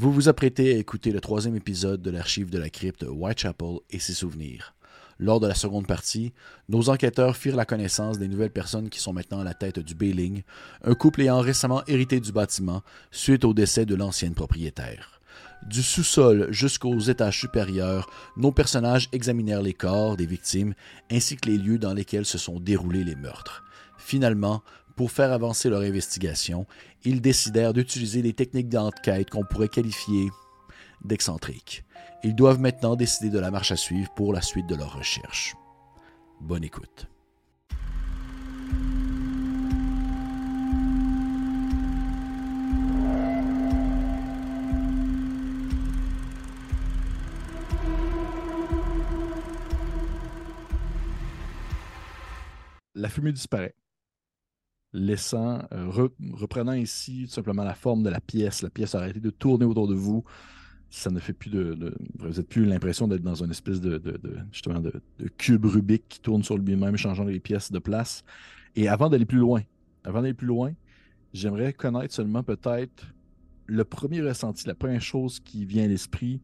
Vous vous apprêtez à écouter le troisième épisode de l'archive de la crypte Whitechapel et ses souvenirs. Lors de la seconde partie, nos enquêteurs firent la connaissance des nouvelles personnes qui sont maintenant à la tête du Bailing, un couple ayant récemment hérité du bâtiment suite au décès de l'ancienne propriétaire. Du sous-sol jusqu'aux étages supérieurs, nos personnages examinèrent les corps des victimes ainsi que les lieux dans lesquels se sont déroulés les meurtres. Finalement, pour faire avancer leur investigation, ils décidèrent d'utiliser des techniques d'enquête qu'on pourrait qualifier d'excentriques. Ils doivent maintenant décider de la marche à suivre pour la suite de leur recherche. Bonne écoute. La fumée disparaît, laissant, euh, reprenant ainsi tout simplement la forme de la pièce. La pièce a arrêté de tourner autour de vous ça ne fait plus de. vous n'avez plus l'impression d'être dans une espèce de, justement de, cube Rubik qui tourne sur lui-même, changeant les pièces de place. Et avant d'aller plus loin, avant d'aller plus loin, j'aimerais connaître seulement peut-être le premier ressenti, la première chose qui vient à l'esprit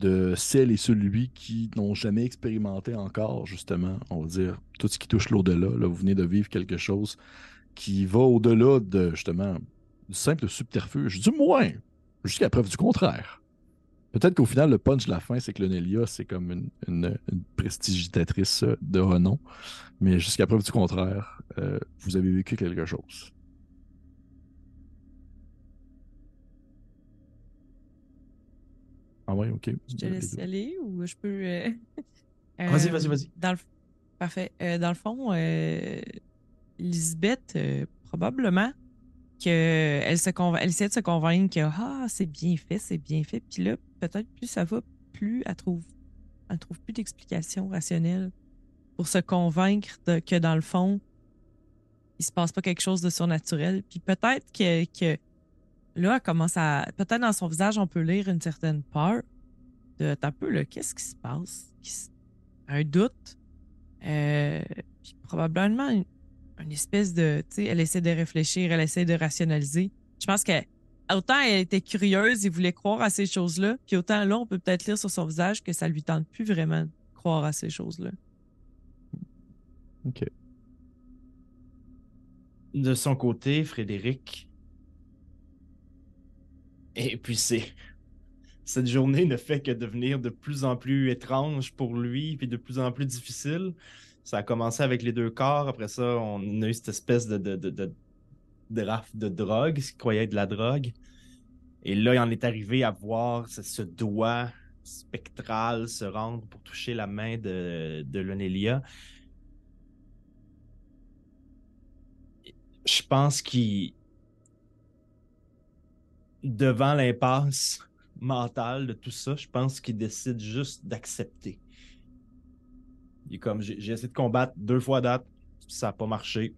de celle et celui qui n'ont jamais expérimenté encore, justement, on va dire, tout ce qui touche l'au-delà. Là, vous venez de vivre quelque chose qui va au-delà de, justement, du simple subterfuge, du moins, jusqu'à preuve du contraire. Peut-être qu'au final, le punch de la fin, c'est que Lonelia, c'est comme une, une, prestigitatrice euh, de renom. Mais jusqu'à preuve du contraire, euh, vous avez vécu quelque chose. Ah ouais, ok. Je te laisse aller ou je peux. Euh, vas-y, vas-y, vas-y. Parfait. dans le fond, Lisbeth, probablement, qu'elle se elle essaie de se convaincre que ah, c'est bien fait, c'est bien fait. Puis là, peut-être plus ça va, plus elle trouve, elle trouve plus d'explication rationnelle pour se convaincre que dans le fond, il se passe pas quelque chose de surnaturel. Puis peut-être que, que là, elle commence à. Peut-être dans son visage, on peut lire une certaine peur de un peu, là, qu'est-ce qui se passe? Un doute. Euh, puis probablement une espèce de. Tu sais, elle essaie de réfléchir, elle essaie de rationaliser. Je pense que autant elle était curieuse et voulait croire à ces choses-là, puis autant là, on peut peut-être lire sur son visage que ça lui tente plus vraiment de croire à ces choses-là. OK. De son côté, Frédéric. Et puis c'est. Cette journée ne fait que devenir de plus en plus étrange pour lui, puis de plus en plus difficile. Ça a commencé avec les deux corps. Après ça, on a eu cette espèce de, de, de, drogue, ce qu'il croyait être de la drogue. Et là, il en est arrivé à voir ce, doigt spectral se rendre pour toucher la main de, de Lonelia. Je pense qu'il. Devant l'impasse mentale de tout ça, je pense qu'il décide juste d'accepter. Il est comme j'ai essayé de combattre deux fois date, ça n'a pas marché.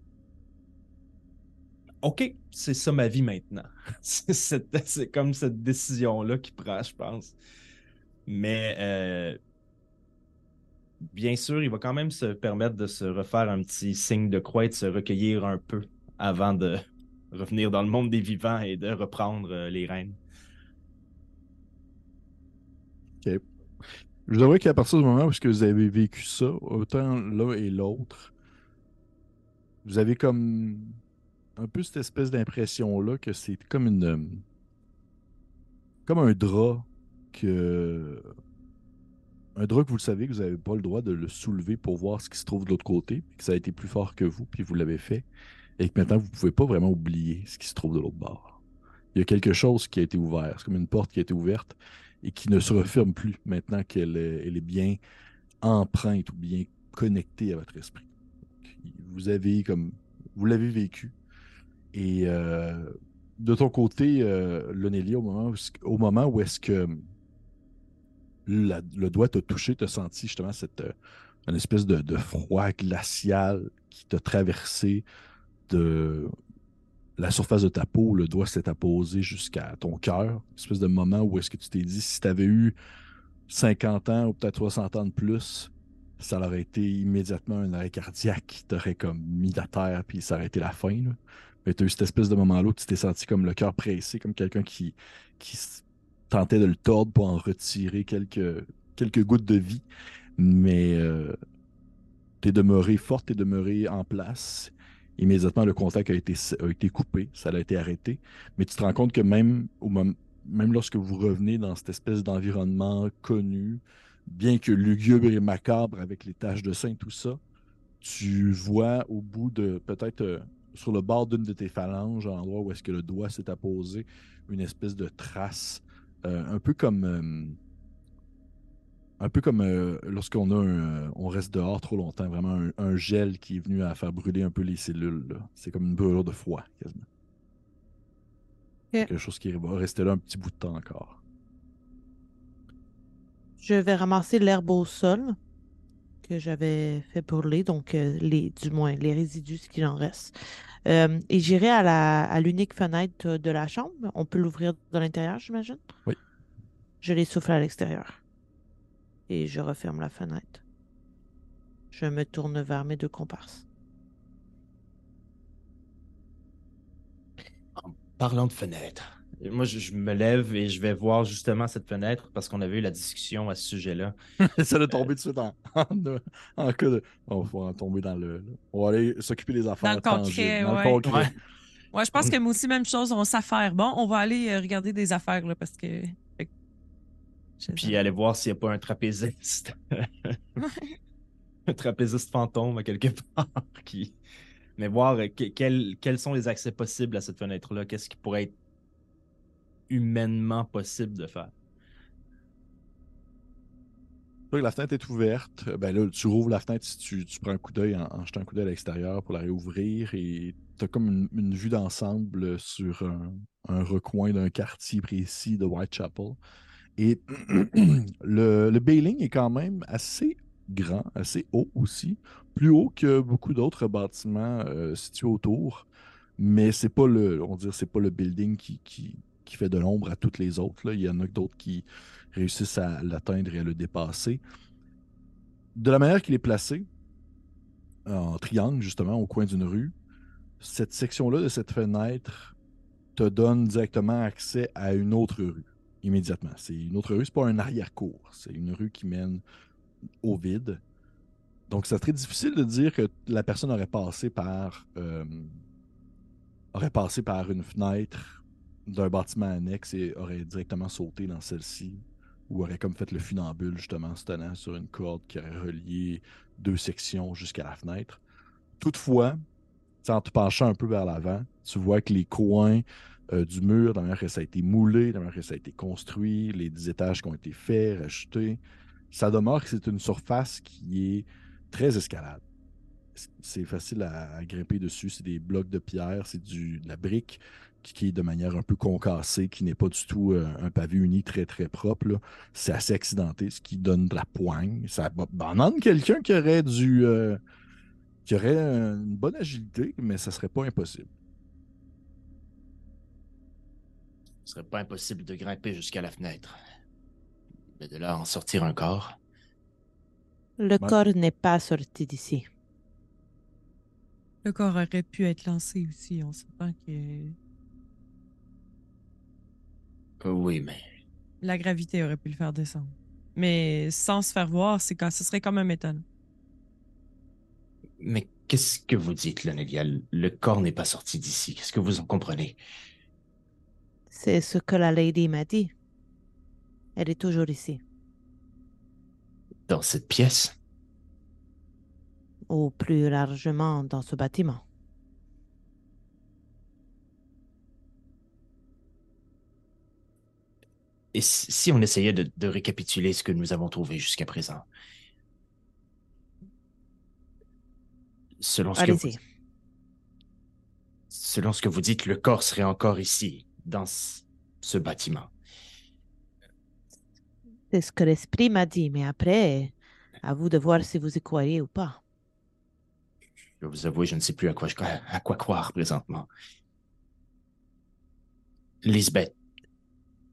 OK, c'est ça ma vie maintenant. c'est comme cette décision-là qu'il prend, je pense. Mais euh, bien sûr, il va quand même se permettre de se refaire un petit signe de croix et de se recueillir un peu avant de revenir dans le monde des vivants et de reprendre euh, les rênes. OK. Je devrais qu'à partir du moment où vous avez vécu ça, autant l'un et l'autre, vous avez comme un peu cette espèce d'impression-là que c'est comme une. Euh, comme un drap que. Un drap que vous le savez que vous n'avez pas le droit de le soulever pour voir ce qui se trouve de l'autre côté, que ça a été plus fort que vous, puis vous l'avez fait, et que maintenant vous ne pouvez pas vraiment oublier ce qui se trouve de l'autre bord. Il y a quelque chose qui a été ouvert, c'est comme une porte qui a été ouverte, et qui ne se referme plus maintenant qu'elle est, bien empreinte ou bien connectée à votre esprit. vous avez comme vous l'avez vécu. Et euh, de ton côté, euh, au moment où, est-ce que le doigt t'a touché, t'as senti justement cette euh, une espèce de, de, froid glacial qui t'a traversé de la surface de ta peau, le doigt s'est apposé jusqu'à ton cœur. Espèce de moment où est-ce que tu t'es dit, si tu avais eu 50 ans ou peut-être 60 ans de plus, ça aurait été immédiatement un arrêt cardiaque qui t'aurait comme mis à terre, puis ça aurait été la fin. Mais tu as eu cette espèce de moment-là où tu t'es senti comme le cœur pressé, comme quelqu'un qui, tentait de le tordre pour en retirer quelques, gouttes de vie. Mais euh, t'es demeuré forte, t'es demeuré en place. Immédiatement, le contact a été, a été coupé, ça a été arrêté. Mais tu te rends compte que même, au même lorsque vous revenez dans cette espèce d'environnement connu, bien que lugubre et macabre avec les taches de et tout ça, tu vois au bout de peut-être euh, sur le bord d'une de tes phalanges, à l'endroit où est-ce que le doigt s'est apposé, une espèce de trace, euh, un peu comme euh, un peu comme euh, lorsqu'on a un, on reste dehors trop longtemps, vraiment un, un gel qui est venu à faire brûler un peu les cellules. C'est comme une brûlure de froid, quasiment. Quelque chose qui va rester là un petit bout de temps encore. Je vais ramasser l'herbe au sol que j'avais fait brûler, donc euh, les, du moins les résidus, ce qu'il en reste. Euh, et j'irai à la à l'unique fenêtre de la chambre. On peut l'ouvrir de l'intérieur, j'imagine? Oui. Je les souffle à l'extérieur. Et je referme la fenêtre. Je me tourne vers mes deux comparses. Parlant de fenêtre, moi je, je me lève et je vais voir justement cette fenêtre parce qu'on avait eu la discussion à ce sujet-là. Ça de tomber tout de suite en, en, en cas de. On va en tomber dans le. On va aller s'occuper des affaires. le concret, dans le concret. Ouais. Ouais, je pense que moi aussi, même chose, on s'affaire. Bon, on va aller euh, regarder des affaires, là, parce que. Puis aller voir s'il n'y a pas un trapéziste. un trapéziste fantôme à quelque part qui. Mais voir euh, que- quels, quels sont les accès possibles à cette fenêtre-là? Qu'est-ce qui pourrait être humainement possible de faire? La fenêtre est ouverte. Euh, Ben là, tu rouvres la fenêtre si tu, tu prends un coup d'œil en, en jetant un coup d'œil à l'extérieur pour la réouvrir et tu as comme une, une vue d'ensemble sur un, un recoin d'un quartier précis de Whitechapel. Et le, le bailing est quand même assez grand, assez haut aussi, plus haut que beaucoup d'autres bâtiments euh, situés autour. Mais c'est pas le, on dire, c'est pas le building qui, qui, qui fait de l'ombre à toutes les autres. Il y en a d'autres qui, réussissent à l'atteindre et à le dépasser. De la manière qu'il est placé, en triangle, justement, au coin d'une rue, cette section-là de cette fenêtre te donne directement accès à une autre rue, immédiatement. C'est une autre rue, c'est pas un arrière-cour, c'est une rue qui mène au vide. Donc, c'est très difficile de dire que la personne aurait passé par euh, aurait passé par une fenêtre d'un bâtiment annexe et aurait directement sauté dans celle-ci ou aurait comme fait le funambule, justement, en se tenant sur une corde qui aurait relié deux sections jusqu'à la fenêtre. Toutefois, en te penchant un peu vers l'avant, tu vois que les coins euh, du mur, de la manière que ça a été moulé, de la manière que ça a été construit, les étages qui ont été faits, rajoutés, ça demeure que c'est une surface qui est très escalade. C'est facile à, grimper dessus, c'est des blocs de pierre, c'est de la brique qui, est de manière un peu concassée, qui n'est pas du tout euh, un pavé uni très très propre. C'est assez accidenté, ce qui donne de la poigne. Ça ba- banane quelqu'un qui aurait du euh, aurait une bonne agilité, mais ça serait pas impossible. Ce serait pas impossible de grimper jusqu'à la fenêtre. Mais de là à en sortir un corps? Le Ouais. corps n'est pas sorti d'ici. Le corps aurait pu être lancé aussi. On s'entend que Euh, Oui, mais la gravité aurait pu le faire descendre. Mais sans se faire voir, c'est quand ce serait quand même étonnant. Mais qu'est-ce que vous dites, Lonelia? Le corps n'est pas sorti d'ici. Qu'est-ce que vous en comprenez? C'est ce que la lady m'a dit. Elle est toujours ici. Dans cette pièce? Ou plus largement dans ce bâtiment. Et si on essayait de, de récapituler ce que nous avons trouvé jusqu'à présent? Selon ce, que vous, selon ce que vous dites, le corps serait encore ici, dans ce, bâtiment. C'est ce que l'esprit m'a dit, mais après, à vous de voir si vous y croyez ou pas. Je vais vous avouer, je ne sais plus à quoi, je- à quoi croire présentement. Lisbeth,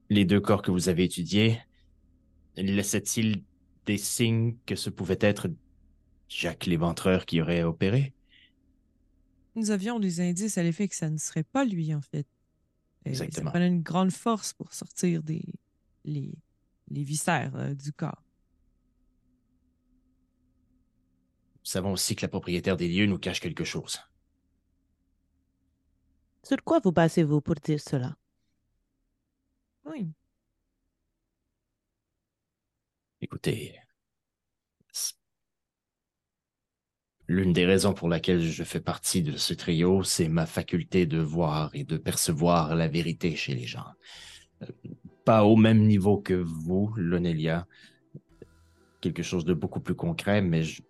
les deux corps que vous avez étudiés, laissaient-ils des signes que ce pouvait être Jacques l'éventreur qui aurait opéré? Nous avions des indices à l'effet que ça ne serait pas lui, en fait. Exactement. Ça prenait une grande force pour sortir des, les, les viscères euh, du corps. Nous savons aussi que la propriétaire des lieux nous cache quelque chose. Sur quoi vous basez-vous pour dire cela? Oui. Écoutez, l'une des raisons pour laquelle je fais partie de ce trio, c'est ma faculté de voir et de percevoir la vérité chez les gens. Euh, Pas au même niveau que vous, Lonelia. Quelque chose de beaucoup plus concret, mais je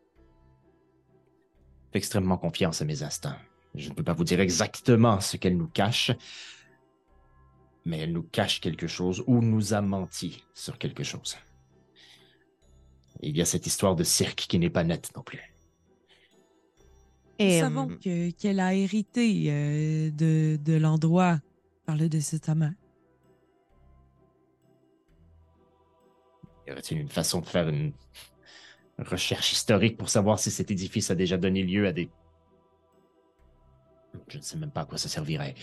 fais extrêmement confiance à mes instincts. Je ne peux pas vous dire exactement ce qu'elle nous cache, mais elle nous cache quelque chose ou nous a menti sur quelque chose. Il y a cette histoire de cirque qui n'est pas nette non plus. Nous Et, savons hum, que- qu'elle a hérité euh, de, de l'endroit par le décès de sa mère. Y aurait-il une façon de faire une recherche historique pour savoir si cet édifice a déjà donné lieu à des... Je ne sais même pas à quoi ça servirait.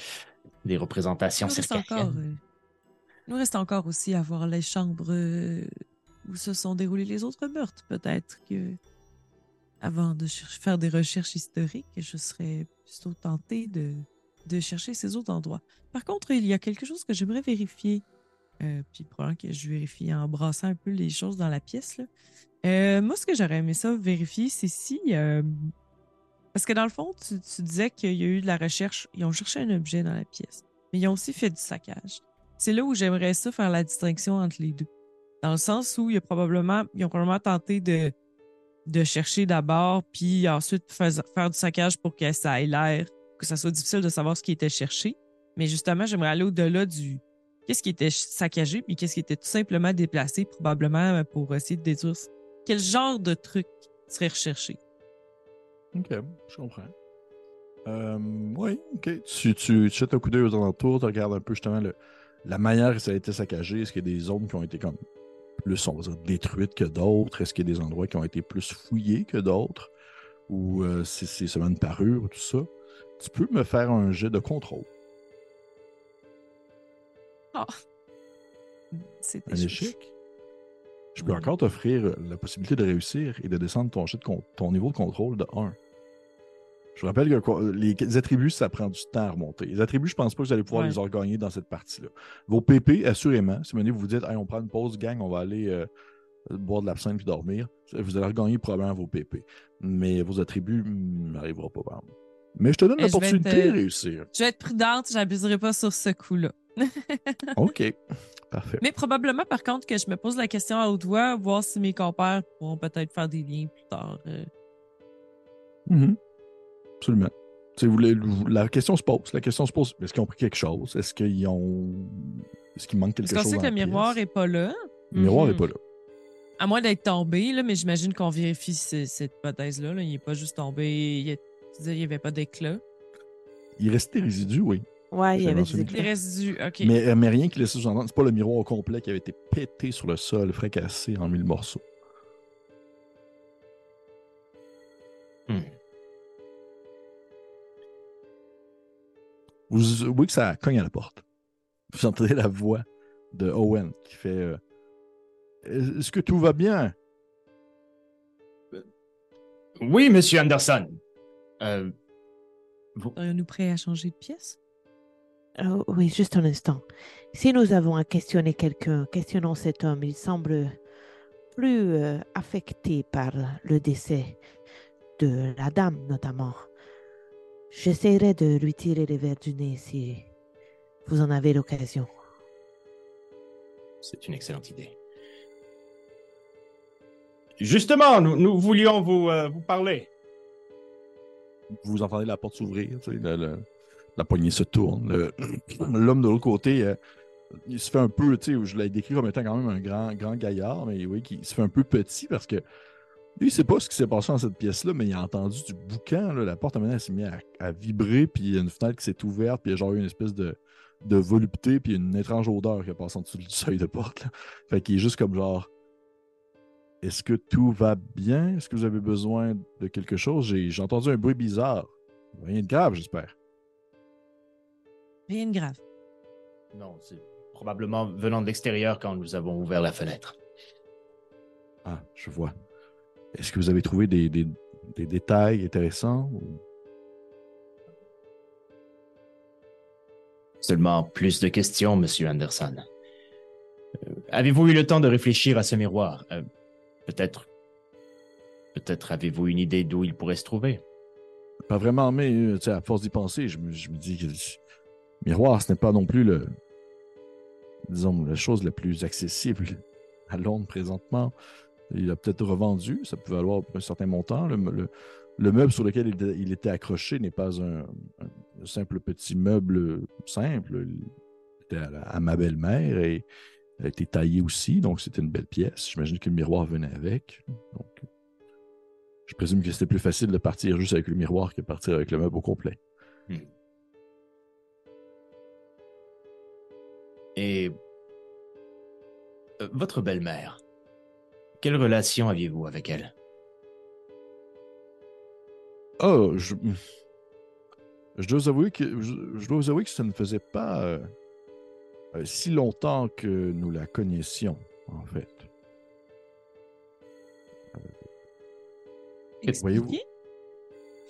Des représentations nous reste encore, euh, il nous reste encore aussi à voir les chambres euh, où se sont déroulés les autres meurtres. Peut-être que, avant de faire des recherches historiques, je serais plutôt tentée de, de chercher ces autres endroits. Par contre, il y a quelque chose que j'aimerais vérifier. Euh, puis probablement que je vérifie en brassant un peu les choses dans la pièce. là. Euh, moi, ce que j'aurais aimé ça vérifier, c'est si. euh, parce que dans le fond, tu, tu disais qu'il y a eu de la recherche. Ils ont cherché un objet dans la pièce, mais ils ont aussi fait du saccage. C'est là où j'aimerais ça faire la distinction entre les deux. Dans le sens où il y a probablement, ils ont probablement tenté de, de chercher d'abord, puis ensuite faire, du saccage pour que ça ait l'air, que ça soit difficile de savoir ce qui était cherché. Mais justement, j'aimerais aller au-delà du qu'est-ce qui était saccagé, puis qu'est-ce qui était tout simplement déplacé, probablement pour essayer de déduire quel genre de truc serait recherché. Ok, je comprends. Euh, oui, ok. Tu, tu, tu jettes un coup d'œil aux alentours, tu regardes un peu justement le, la manière que ça a été saccagé. Est-ce qu'il y a des zones qui ont été comme plus, on va dire, détruites que d'autres? Est-ce qu'il y a des endroits qui ont été plus fouillés que d'autres? Ou euh, si c'est seulement une parure ou tout ça? Tu peux me faire un jet de contrôle. C'est Un échec? Je peux encore t'offrir la possibilité de réussir et de descendre ton, jet de ton niveau de contrôle de 1. Je vous rappelle que co- les, attributs, ça prend du temps à remonter. Les attributs, je pense pas que vous allez pouvoir Ouais. les regagner dans cette partie-là. Vos PP, assurément, si vous vous dites Hey, on prend une pause, gang, on va aller euh, boire de l'absinthe puis dormir, vous allez regagner probablement vos PP. Mais vos attributs hmm, n'arriveront pas. par exemple. Mais je te donne vais l'opportunité être, de euh, réussir. Je vais être prudente, j'abuserai pas sur ce coup-là. OK. Parfait. Mais probablement, par contre, que je me pose la question à haute voix, voir si mes compères pourront peut-être faire des liens plus tard. euh. Mhm. Absolument. Vous vous- la question se pose. La question se pose. Est-ce qu'ils ont pris quelque chose? Est-ce qu'ils ont. Est-ce qu'il manque quelque Parce qu'on chose? sait que le miroir pièce? est pas là, Le miroir n'est Mhm. pas là. à moins d'être tombé, là, mais j'imagine qu'on vérifie ce- cette hypothèse-là. là. Il n'est pas juste tombé, il n'y avait pas d'éclat. Il restait des résidus, oui. Ouais, il y avait des résidus, OK. Mais, euh, mais rien qui laissait sous-entendre. C'est pas le miroir au complet qui avait été pété sur le sol, fracassé en mille morceaux. Vous vous voyez que ça cogne à la porte. Vous entendez la voix de Owen qui fait euh, Est-ce que tout va bien? Oui, monsieur Anderson. Euh, Serions-nous prêts à changer de pièce? Oh, oui, juste un instant. Si nous avons à questionner quelqu'un, questionnons cet homme. Il semble plus euh, affecté par le décès de la dame, notamment. J'essaierai de lui tirer les verres du nez si vous en avez l'occasion. C'est une excellente idée. Justement, nous, nous voulions vous, euh, vous parler. Vous entendez la porte s'ouvrir, tu sais, le- le- la poignée se tourne. L'homme de l'autre côté, euh, il se fait un peu, tu sais, je l'ai décrit comme étant quand même un grand, grand gaillard, mais oui, qui se fait un peu petit parce que lui, il sait pas ce qui s'est passé dans cette pièce-là, mais il a entendu du boucan. là, la porte à un moment, elle s'est mise à, à vibrer, puis il y a une fenêtre qui s'est ouverte, puis il y a genre eu une espèce de, de volupté, puis une étrange odeur qui est passée en dessous du seuil de porte. Là. Fait qu'il est juste comme genre. Est-ce que tout va bien? Est-ce que vous avez besoin de quelque chose? J'ai j'ai entendu un bruit bizarre. Rien de grave, j'espère. Rien de grave. Non, c'est probablement venant de l'extérieur quand nous avons ouvert la fenêtre. Ah, je vois. Est-ce que vous avez trouvé des, des- des détails intéressants? ou- Seulement plus de questions, Monsieur Anderson. Euh, avez-vous eu le temps de réfléchir à ce miroir? Euh, Peut-être. Peut-être avez-vous une idée d'où il pourrait se trouver? Pas vraiment, mais euh, à force d'y penser, je me, je me dis que le miroir, ce n'est pas non plus le, disons, la chose la plus accessible à Londres présentement. Il a peut-être revendu, ça peut valoir un certain montant. Le, le- le meuble sur lequel il, était- accroché n'est pas un, simple petit meuble simple. Il était à, ma belle-mère et a été taillé aussi, donc c'était une belle pièce. J'imagine que le miroir venait avec. Je présume que c'était plus facile de partir juste avec le miroir que de partir avec le meuble au complet. Et. euh, votre belle-mère, quelle relation aviez-vous avec elle? Oh, je, je dois vous avouer que je, je dois vous avouer que ça ne faisait pas euh, euh, si longtemps que nous la connaissions, en fait. Voyez-vous- Expliquez.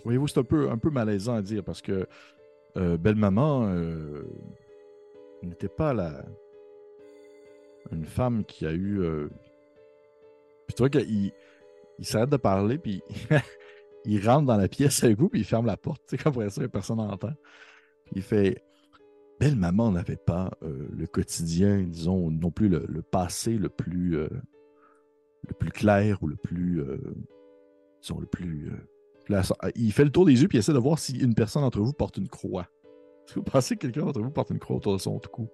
Voyez-vous, c'est un peu, un peu malaisant à dire parce que euh, belle-maman euh, n'était pas la... une femme qui a eu. Tu vois qu'il il s'arrête de parler, puis il rentre dans la pièce avec vous, puis il ferme la porte. Tu sais, après ça, personne n'entend. Il fait Belle-maman n'avait pas euh, le quotidien, disons, non plus le, passé le plus, euh, le plus clair ou le plus. euh, disons, le plus. euh, Il fait le tour des yeux puis il essaie de voir si une personne d'entre vous porte une croix. Est-ce que vous pensez que quelqu'un d'entre vous porte une croix autour de son cou?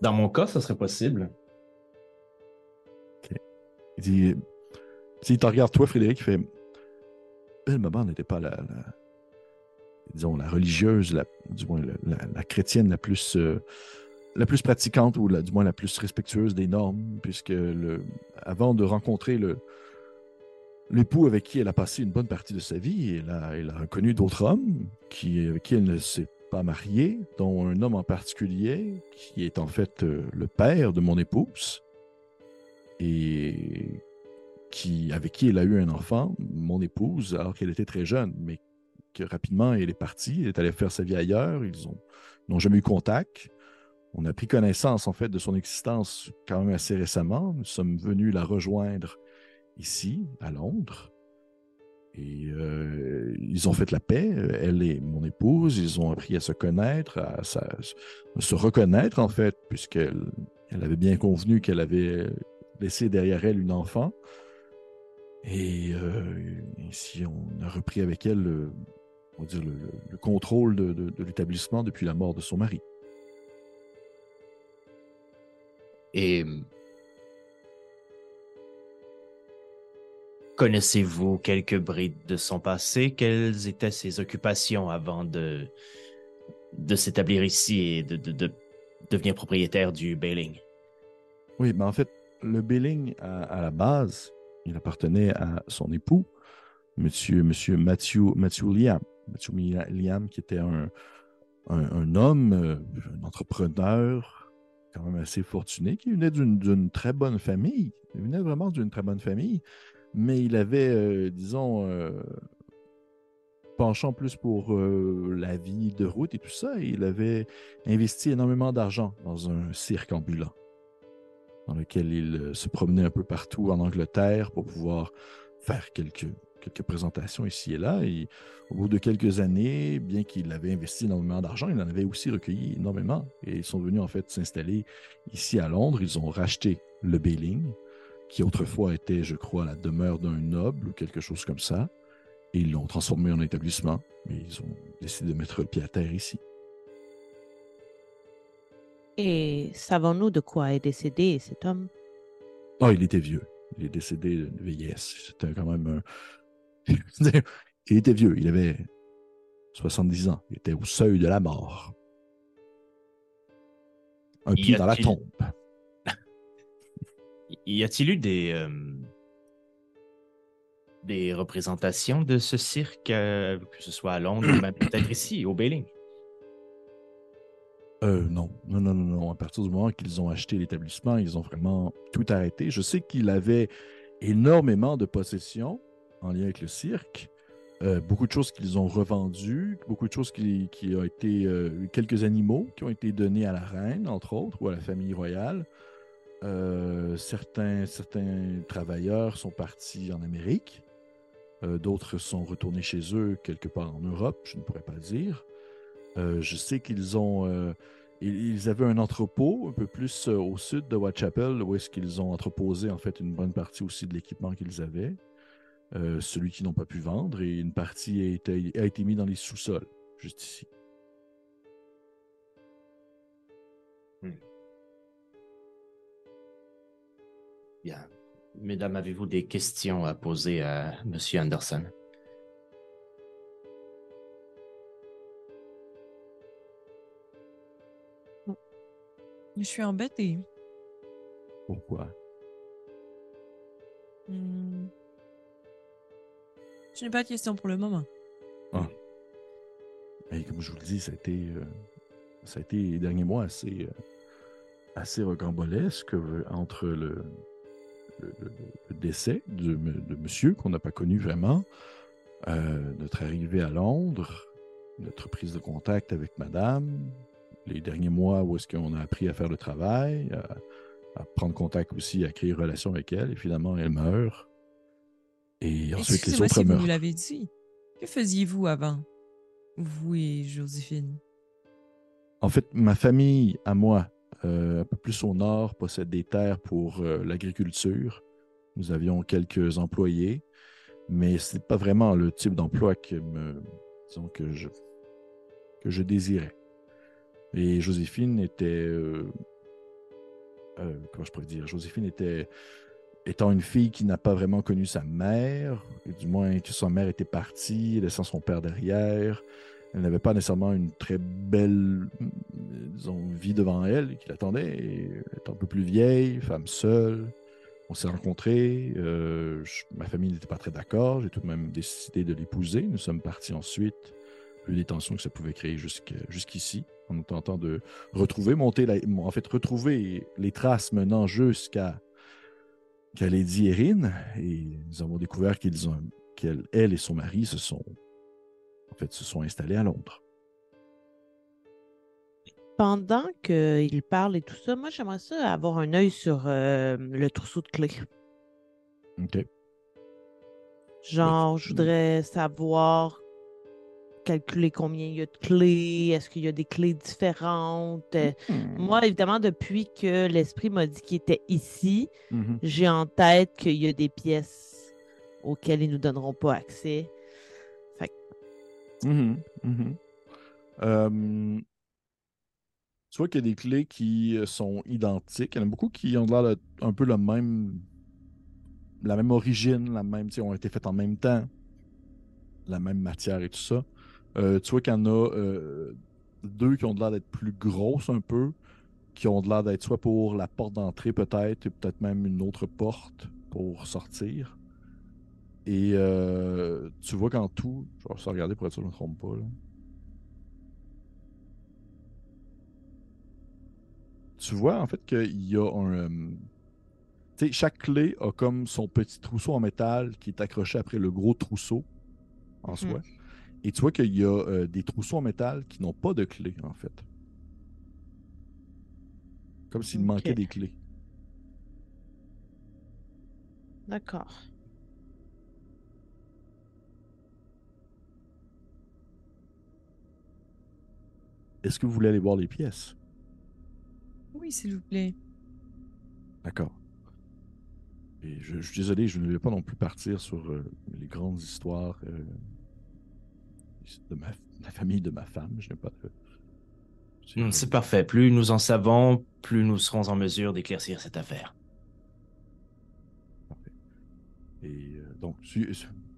Dans mon cas, ça serait possible. Il dit. Il te regarde, toi, Frédéric, il fait. Belle maman n'était pas la, disons, la religieuse, du moins la, chrétienne la plus, euh, la plus pratiquante ou du moins la plus respectueuse des normes, puisque avant de rencontrer le, l'époux avec qui elle a passé une bonne partie de sa vie, elle a, elle a connu d'autres hommes qui, avec qui elle ne s'est pas mariée, dont un homme en particulier qui est en fait euh, le père de mon épouse et qui, avec qui elle a eu un enfant, mon épouse, alors qu'elle était très jeune, mais que rapidement elle est partie, elle est allée faire sa vie ailleurs, ils ont- n'ont jamais eu contact. On a pris connaissance en fait de son existence quand même assez récemment. Nous sommes venus la rejoindre ici, à Londres. Et euh, ils ont fait la paix, elle et mon épouse, ils ont appris à se connaître, à se reconnaître en fait, puisqu'elle elle avait bien convenu qu'elle avait laissé derrière elle une enfant. Et euh, ainsi, on a repris avec elle le, on va dire le, le- le contrôle de, de- de l'établissement depuis la mort de son mari. Et. Connaissez-vous quelques brides de son passé? Quelles étaient ses occupations avant de, de s'établir ici et de, de- de devenir propriétaire du Bailing? Oui, mais en fait, le Billing, à, la base, il appartenait à son époux, monsieur, monsieur Matthew Liam. Mia- Liam, qui était un, homme, euh, un entrepreneur, quand même assez fortuné, qui venait d'une très bonne famille. Il venait vraiment d'une très bonne famille, mais il avait, euh, disons, euh, penchant plus pour la vie de route et tout ça. il avait investi énormément d'argent dans un cirque ambulant dans lequel il euh, se promenait un peu partout en Angleterre pour pouvoir faire quelques, quelques présentations ici et là. Et au bout de quelques années, bien qu'il avait investi énormément d'argent, il en avait aussi recueilli énormément. Et ils sont venus en fait s'installer ici à Londres. Ils ont racheté le Bailing, qui autrefois était, je crois, la demeure d'un noble ou quelque chose comme ça. Et ils l'ont transformé en établissement. Mais ils ont décidé de mettre le pied à terre ici. Et savons-nous de quoi est décédé cet homme? Ah, il était vieux. Il est décédé de vieillesse. C'était quand même un. il était vieux. Il avait 70 ans. Il était au seuil de la mort. Un Y pied dans la tombe. Y a-t-il eu des. euh, des représentations de ce cirque, euh, que ce soit à Londres ou même peut-être ici, au Bailing? Euh, non, non, non, non. À partir du moment qu'ils ont acheté l'établissement, ils ont vraiment tout arrêté. Je sais qu'il avait énormément de possessions en lien avec le cirque. Euh, beaucoup de choses qu'ils ont revendues, beaucoup de choses qui, ont été. euh, quelques animaux qui ont été donnés à la reine, entre autres, ou à la famille royale. Euh, certains, certains travailleurs sont partis en Amérique. D'autres sont retournés chez eux quelque part en Europe, je ne pourrais pas le dire. Euh, je sais qu'ils ont. euh, ils, avaient un entrepôt un peu plus euh, au sud de Whitechapel, où est-ce qu'ils ont entreposé en fait une bonne partie aussi de l'équipement qu'ils avaient. Celui qu'ils n'ont pas pu vendre, et une partie a été, a mise dans les sous-sols, juste ici. Bien. Mesdames, avez-vous des questions à poser à Monsieur Anderson? Je suis embêtée. Pourquoi? Hmm. Je n'ai pas de questions pour le moment. Et comme je vous le dis, ça a été, euh, ça a été les derniers mois assez, euh, assez rocambolesque euh, entre le, le- le- le décès de, de monsieur qu'on n'a pas connu vraiment, euh, notre arrivée à Londres, notre prise de contact avec madame, les derniers mois où est-ce qu'on a appris à faire le travail, à, à prendre contact aussi, à créer une relation avec elle, et finalement elle meurt. Et ensuite les autres si vous meurent. nous l'avez dit. Que faisiez-vous avant? Vous et Joséphine? En fait, ma famille, à moi, euh, un peu plus au nord, possède des terres pour euh, l'agriculture. Nous avions quelques employés, mais ce n'est pas vraiment le type d'emploi que, me, disons, que, je, que je désirais. Et Joséphine était... euh, euh, comment je pourrais dire? Joséphine était... Étant une fille qui n'a pas vraiment connu sa mère, du moins que sa mère était partie, laissant son père derrière, elle n'avait pas nécessairement une très belle, euh, disons, vie devant elle qui l'attendait. Elle était un peu plus vieille, femme seule. On s'est rencontrés. ma famille n'était pas très d'accord. J'ai tout de même décidé de l'épouser. Nous sommes partis ensuite, vu les tensions que ça pouvait créer jusqu'ici, en nous tentant de retrouver, monter, la- en fait, retrouver les traces menant jusqu'à qu'à Lady Erin. Et nous avons découvert qu'ils ont, qu'elle elle et son mari se sont en fait, se sont installés à Londres. Pendant qu'il parle et tout ça, moi, j'aimerais ça avoir un œil sur euh, le trousseau de clés. OK. Genre, je voudrais savoir calculer combien il y a de clés, est-ce qu'il y a des clés différentes? Euh, Moi, évidemment, depuis que l'esprit m'a dit qu'il était ici, Mhm. j'ai en tête qu'il y a des pièces auxquelles ils nous donneront pas accès. Mhm, mhm. Euh, tu vois qu'il y a des clés qui euh, sont identiques. Il y en a beaucoup qui ont l'air un peu le même, la même origine, la même, ont été faites en même temps, la même matière et tout ça. Euh, tu vois qu'il y en a euh, deux qui ont de l'air d'être plus grosses un peu, qui ont de l'air d'être soit pour la porte d'entrée peut-être, et peut-être même une autre porte pour sortir. Et euh, tu vois qu'en tout, je vais regarder pour être sûr que je ne me trompe pas. là. Tu vois en fait qu'il y a un. euh, tu sais, chaque clé a comme son petit trousseau en métal qui est accroché après le gros trousseau en Mhm. soi. Et tu vois qu'il y a euh, des trousseaux en métal qui n'ont pas de clé en fait. Comme s'il manquait des clés. D'accord. Est-ce que vous voulez aller voir les pièces? Oui, s'il vous plaît. D'accord. Et je, je suis désolé, je ne vais pas non plus partir sur euh, les grandes histoires euh, de ma, la famille de ma femme. Je n'ai pas de. c'est- parfait. Plus nous en savons, plus nous serons en mesure d'éclaircir cette affaire. Et euh, donc, vous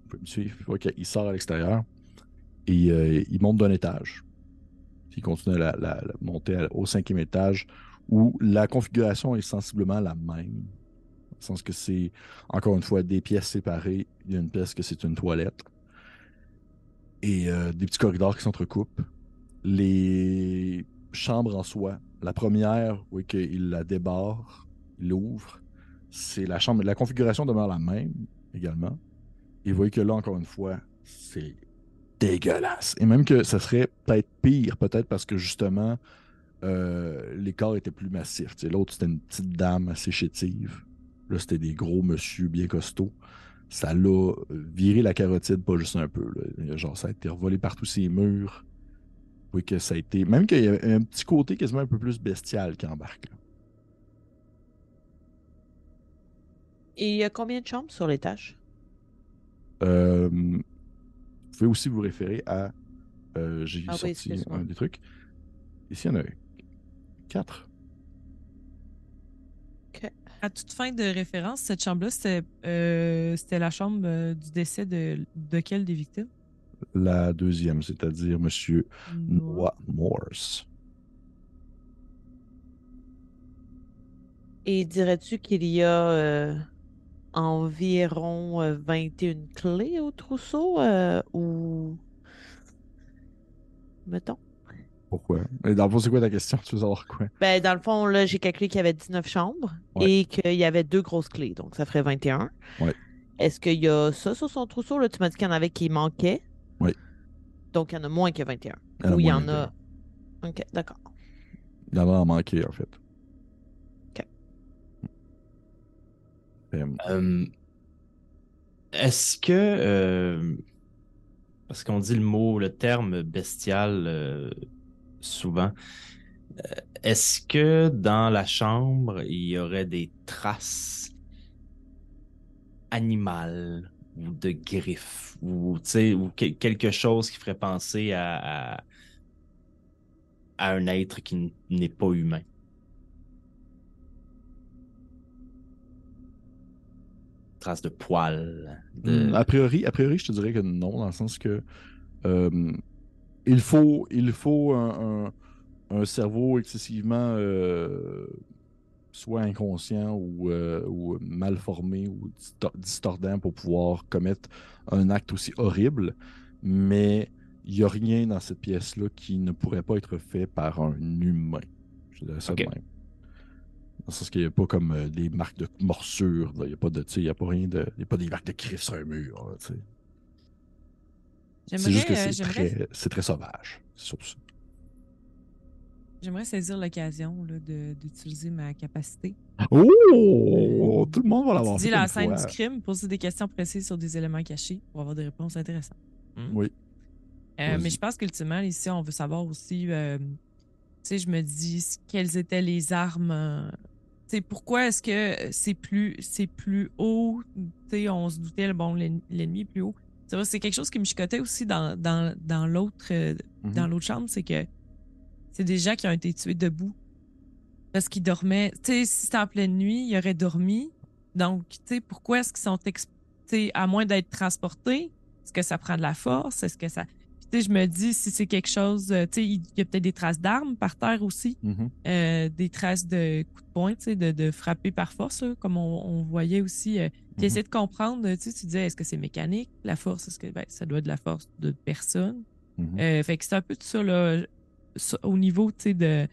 pouvez me suivre. Qu'il sort à l'extérieur et euh, il monte d'un étage. Il continue à la, la- à- au cinquième étage où la configuration est sensiblement la même. Dans le sens que c'est, encore une fois, des pièces séparées. Il y a une pièce que c'est une toilette. Et euh, des petits corridors qui s'entrecoupent. Les chambres en soi. La première, oui, qu'il la débarre, il l'ouvre. C'est la chambre. La configuration demeure la même également. Et vous voyez que là, encore une fois, c'est dégueulasse. Et même que ça serait peut-être pire, peut-être parce que justement, euh, les corps étaient plus massifs. L'autre, c'était une petite dame assez chétive. Là, c'était des gros monsieur bien costauds. Ça l'a viré la carotide, pas juste un peu. là. Genre, ça a été revolé partout ces murs. Oui, que ça a été. Même qu'il y a un petit côté quasiment un peu plus bestial qui embarque. là. Et il y a combien de chambres sur l'étage? Euh, vous pouvez aussi vous référer à. euh, J'ai Ah sorti un des trucs. Ici, il y en a quatre. À toute fin de référence, cette chambre-là, c'était euh, c'était la chambre euh, du décès de, de quel des victimes? La deuxième, c'est-à-dire Monsieur Noah Morse. Et dirais-tu qu'il y a euh, environ euh, 21 clés au trousseau euh, ou. Mettons? Pourquoi? Et dans le fond, c'est quoi ta question? Tu veux savoir quoi? Ben, dans le fond, là, j'ai calculé qu'il y avait 19 chambres Ouais. et qu'il y avait deux grosses clés, donc ça ferait 21. Ouais. Est-ce qu'il y a ça sur son trousseau? Là, tu m'as dit qu'il y en avait qui manquaient. Oui. Donc, il y en a moins que 21. Il y en a Ou il y moins en a. Ok, d'accord. Il y en a en manqué, en fait. Ok. Euh, Euh, Est-ce que. euh, parce qu'on dit le mot, le terme bestial euh, souvent. euh, Est-ce que dans la chambre, il y aurait des traces animales ou de griffes ou, ou que- quelque chose qui ferait penser à, à, un être qui n'est pas humain? Traces de poils. Hmm, A priori, a priori, je te dirais que non, dans le sens que euh, il faut, il faut un, un- un cerveau excessivement euh, soit inconscient ou, euh, ou mal formé ou disto- distordant pour pouvoir commettre un acte aussi horrible. Mais il n'y a rien dans cette pièce-là qui ne pourrait pas être fait par un humain. Je dirais ça de même. Dans le sens qu'il n'y a pas comme euh, des marques de morsure. Il n'y a pas de, il y a pas rien de, il y a pas des marques de griffes sur un mur. là, tu sais. C'est juste que J'aimerais, euh, c'est très, très sauvage. J'aimerais saisir l'occasion d'utiliser ma capacité. Oh! Tout le monde va l'avoir dis la scène fois. du crime, poser des questions précises sur des éléments cachés pour avoir des réponses intéressantes. Hmm? Oui. Euh, mais je pense qu'ultimement, ici, on veut savoir aussi, euh, tu sais, je me dis quelles étaient les armes. euh, tu sais, pourquoi est-ce que c'est plus, c'est plus haut? Tu sais, on se doutait, bon, l'en- l'ennemi est plus haut. C'est quelque chose qui me chicotait aussi dans, dans, dans l'autre euh, Mhm. dans l'autre chambre, c'est que c'est des gens qui ont été tués debout. Parce qu'ils dormaient. Tu sais, si c'était en pleine nuit, ils auraient dormi. Donc, tu sais, pourquoi est-ce qu'ils sont. ex- Tu sais, à moins d'être transportés, est-ce que ça prend de la force? Est-ce que ça. Sais, je me dis, si c'est quelque chose. euh, Tu sais, il y a peut-être des traces d'armes par terre aussi. Mhm. euh, des traces de coups de poing, tu sais, de, de frapper par force, comme on, on voyait aussi. euh, Puis Mhm. essayer de comprendre, tu sais, tu disais, est-ce que c'est mécanique, la force? Est-ce que ben, ça doit être de la force de personne? Mhm. Euh, fait que c'est un peu tout ça, là, au niveau, tu sais, de.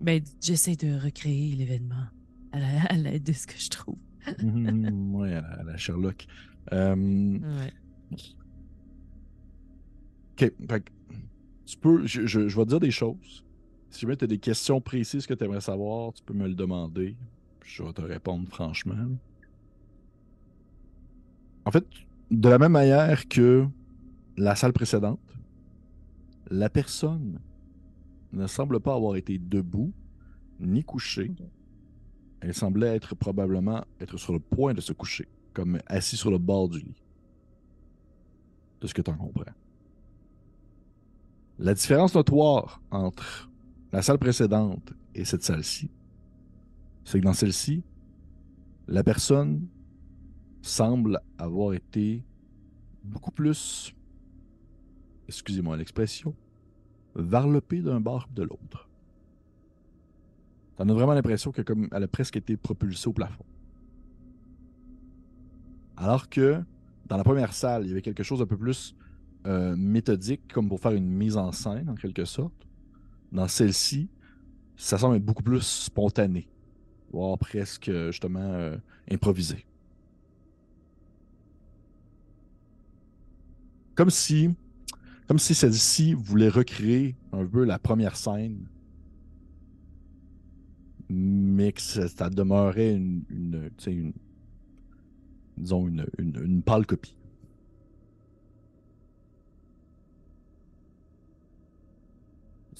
Ben, j'essaie de recréer l'événement à la- à l'aide de ce que je trouve. Ouais, à la, à la Sherlock. Ouais. OK. Fait que tu peux, je, je- je vais te dire des choses. Si jamais tu as des questions précises que tu aimerais savoir, tu peux me le demander. Je vais te répondre franchement. En fait, de la même manière que la salle précédente, la personne ne semble pas avoir été debout ni couchée. Elle semblait être probablement être sur le point de se coucher, comme assis sur le bord du lit. De ce que tu en comprends. La différence notoire entre la salle précédente et cette salle-ci, c'est que dans celle-ci, la personne semble avoir été beaucoup plus, excusez-moi l'expression, varlopée d'un bord de l'autre. T'en as vraiment l'impression que a presque été propulsée au plafond. Alors que dans la première salle, il y avait quelque chose d'un peu plus euh, méthodique, comme pour faire une mise en scène, en quelque sorte. Dans celle-ci, ça semble être beaucoup plus spontané, voire presque justement euh, improvisé. Comme si, comme si celle-ci voulait recréer un peu la première scène, mais que ça, demeurait une, une- disons une, une, une pâle copie.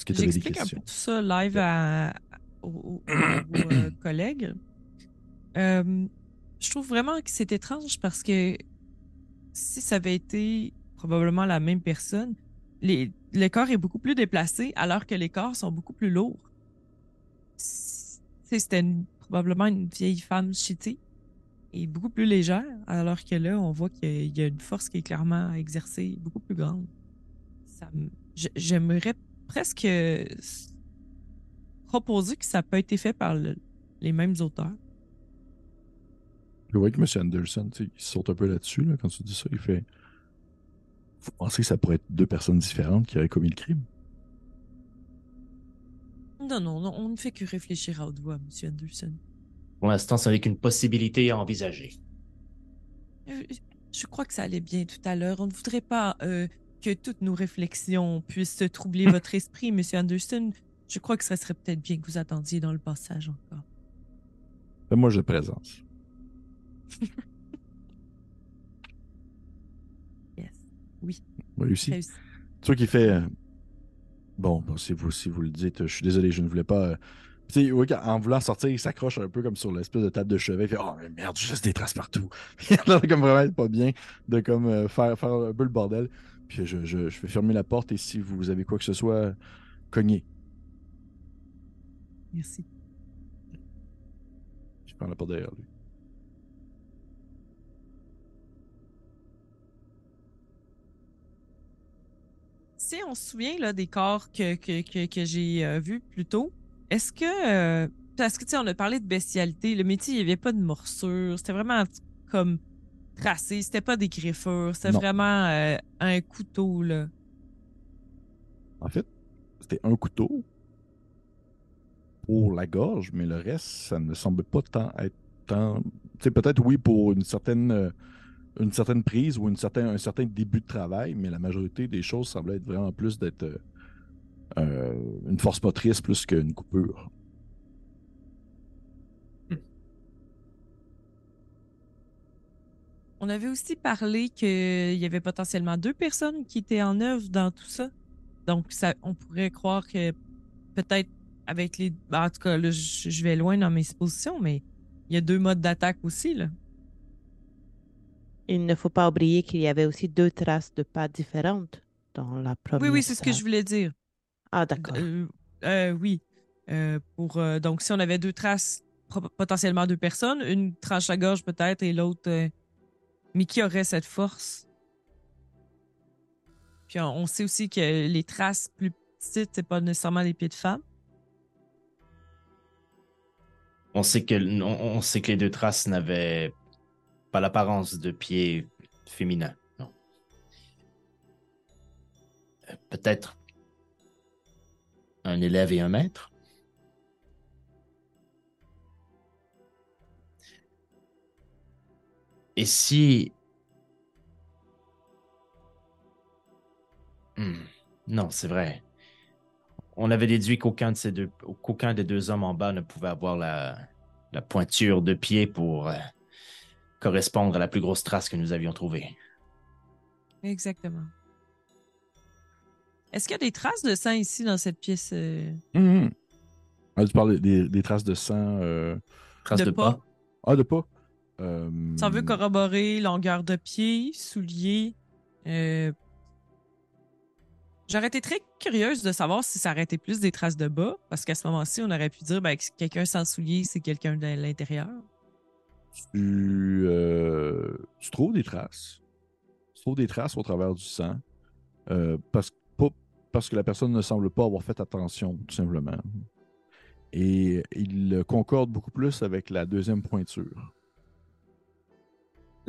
Que J'explique un peu tout ça live à, aux, aux- aux, euh, collègues. Euh, je trouve vraiment que c'est étrange parce que si ça avait été probablement la même personne, les, le corps est beaucoup plus déplacé alors que les corps sont beaucoup plus lourds. C'était probablement une vieille femme cheatée et beaucoup plus légère, alors que là, on voit qu'il y a une force qui est clairement exercée, beaucoup plus grande. J'aimerais presque s- proposer que ça n'a pas été fait par le- les mêmes auteurs. Je vois que M. Anderson, il saute un peu là-dessus là, quand tu dis ça. Il fait. Vous pensez que ça pourrait être deux personnes différentes qui auraient commis le crime? Non, non, non, on ne fait que réfléchir à haute voix, M. Anderson. Pour l'instant, ce n'est qu'une possibilité à envisager. Euh, Je crois que ça allait bien tout à l'heure. On ne voudrait pas euh, que toutes nos réflexions puissent troubler votre esprit, M. Anderson. Je crois que ce serait peut-être bien que vous attendiez dans le passage encore. Fais-moi je présence. Yes. Oui, Réussi. réussi. Tu qu'il fait. euh, Bon, bon, si, vous, si vous le dites, je suis désolé, je ne voulais pas. euh, Tu sais, en voulant sortir, il s'accroche un peu comme sur l'espèce de table de chevet. Il fait Oh, mais merde, juste des traces partout. il a l'air comme vraiment pas bien de comme euh, faire, faire un peu le bordel. Puis je, je, je vais fermer la porte et si vous avez quoi que ce soit, cognez. Merci. Je prends la porte derrière lui. Si on se souvient là, des corps que, que, que, que j'ai euh, vus plus tôt, est-ce que. euh, parce que, tu sais, on a parlé de bestialité. Le métier, il n'y avait pas de morsure. C'était vraiment comme tracé. C'était pas des griffures. C'était vraiment euh, un couteau, là. En fait, c'était un couteau pour la gorge, mais le reste, ça ne semble pas tant être tant. Tu sais, peut-être oui pour une certaine, euh, une certaine prise ou une certain, un certain début de travail, mais la majorité des choses semblaient être vraiment plus d'être euh, une force motrice plus qu'une coupure. On avait aussi parlé qu'il y avait potentiellement deux personnes qui étaient en œuvre dans tout ça. Donc, ça, on pourrait croire que peut-être avec les. ben, en tout cas, là, je, vais loin dans mes suppositions, mais il y a deux modes d'attaque aussi, là. Il ne faut pas oublier qu'il y avait aussi deux traces de pas différentes dans la première. Oui, oui, c'est ce que je voulais dire. Ah, d'accord. Euh, euh, oui. Euh, pour, donc, si on avait deux traces, potentiellement deux personnes, une tranche à gorge peut-être et l'autre. Mais qui aurait cette force? Puis on, sait aussi que les traces plus petites, c'est pas nécessairement les pieds de femme. On sait que, on sait que les deux traces n'avaient pas l'apparence de pieds féminins. Non. Euh, Peut-être un élève et un maître. Et si... Hmm, Non, c'est vrai. On avait déduit qu'aucun de ces deux, qu'aucun des deux hommes en bas ne pouvait avoir la, la pointure de pied pour euh, correspondre à la plus grosse trace que nous avions trouvée. Exactement. Est-ce qu'il y a des traces de sang ici dans cette pièce euh, Mhm. Ah, tu parles des, des traces de sang. euh, Trace De de, pas. pas? Ah, de pas. Euh, Ça veut corroborer longueur de pied, souliers. Euh... J'aurais été très curieuse de savoir si ça aurait été plus des traces de bas, parce qu'à ce moment-ci, on aurait pu dire ben, que quelqu'un sans souliers, c'est quelqu'un de l'intérieur. tu, euh, tu trouves des traces. Tu trouves des traces au travers du sang. euh, parce, pas, parce que la personne ne semble pas avoir fait attention, tout simplement. Et il concorde beaucoup plus avec la deuxième pointure,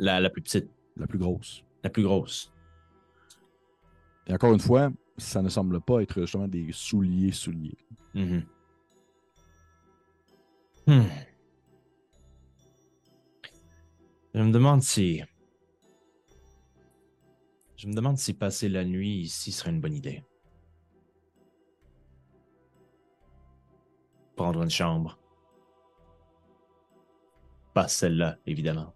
La, la plus petite, la plus grosse. la plus grosse. Et encore une fois, ça ne semble pas être justement des souliers souliers. Mhm. Hmm. Je me demande si. Je me demande si passer la nuit ici serait une bonne idée. Prendre une chambre. Pas celle-là, évidemment.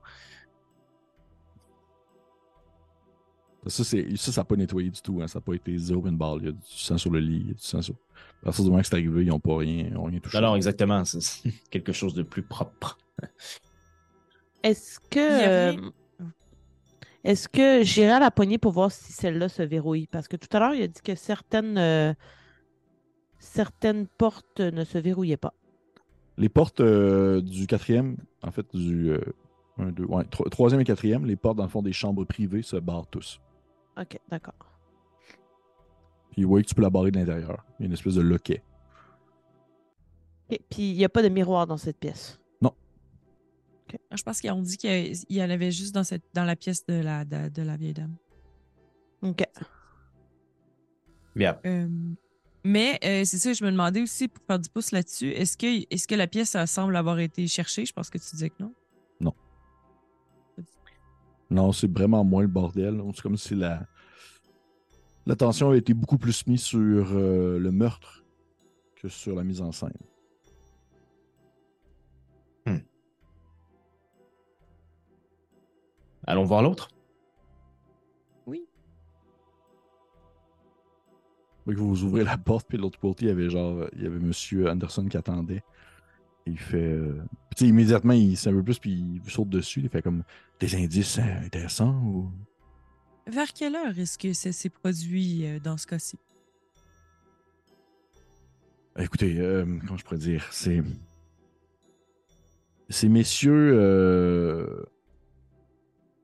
Ça, c'est, ça, ça n'a pas nettoyé du tout. Hein. Ça n'a pas été zéro une balle. Il y a du sang sur le lit, il y a du sang sur. À partir du moment que c'est arrivé, ils n'ont pas rien, ils ont rien touché. Non, exactement. C'est quelque chose de plus propre. Est-ce que. Euh, Est-ce que j'irai à la poignée pour voir si celle-là se verrouille? Parce que tout à l'heure, il a dit que certaines, euh, certaines portes ne se verrouillaient pas. Les portes euh, du quatrième, en fait, du euh, un, deux, ouais, tro- troisième et quatrième, les portes dans le fond des chambres privées se barrent tous. Ok, d'accord. Puis vous voyez que tu peux la barrer de l'intérieur. Il y a une espèce de loquet. Ok, Puis il n'y a pas de miroir dans cette pièce? Je pense qu'ils ont dit qu'il y en avait juste dans, cette, dans la pièce de la, de, de la vieille dame. Ok. Bien. Euh, mais euh, c'est ça, je me demandais aussi, pour faire du pouce là-dessus, est-ce que, est que la pièce semble avoir été cherchée? Je pense que tu disais que non. Non, c'est vraiment moins le bordel. C'est comme si la l'attention a été beaucoup plus mise sur euh, le meurtre que sur la mise en scène. Allons voir l'autre. Que vous ouvrez la porte, puis de l'autre côté, il y avait genre, il y avait Monsieur Anderson qui attendait. Il fait. euh, immédiatement, il s'en veut plus, puis il vous saute dessus. Il fait comme des indices intéressants ou? Vers quelle heure est-ce que ça s'est produit euh, dans ce cas-ci? Écoutez, euh, comment je pourrais dire, c'est. Ces messieurs. euh,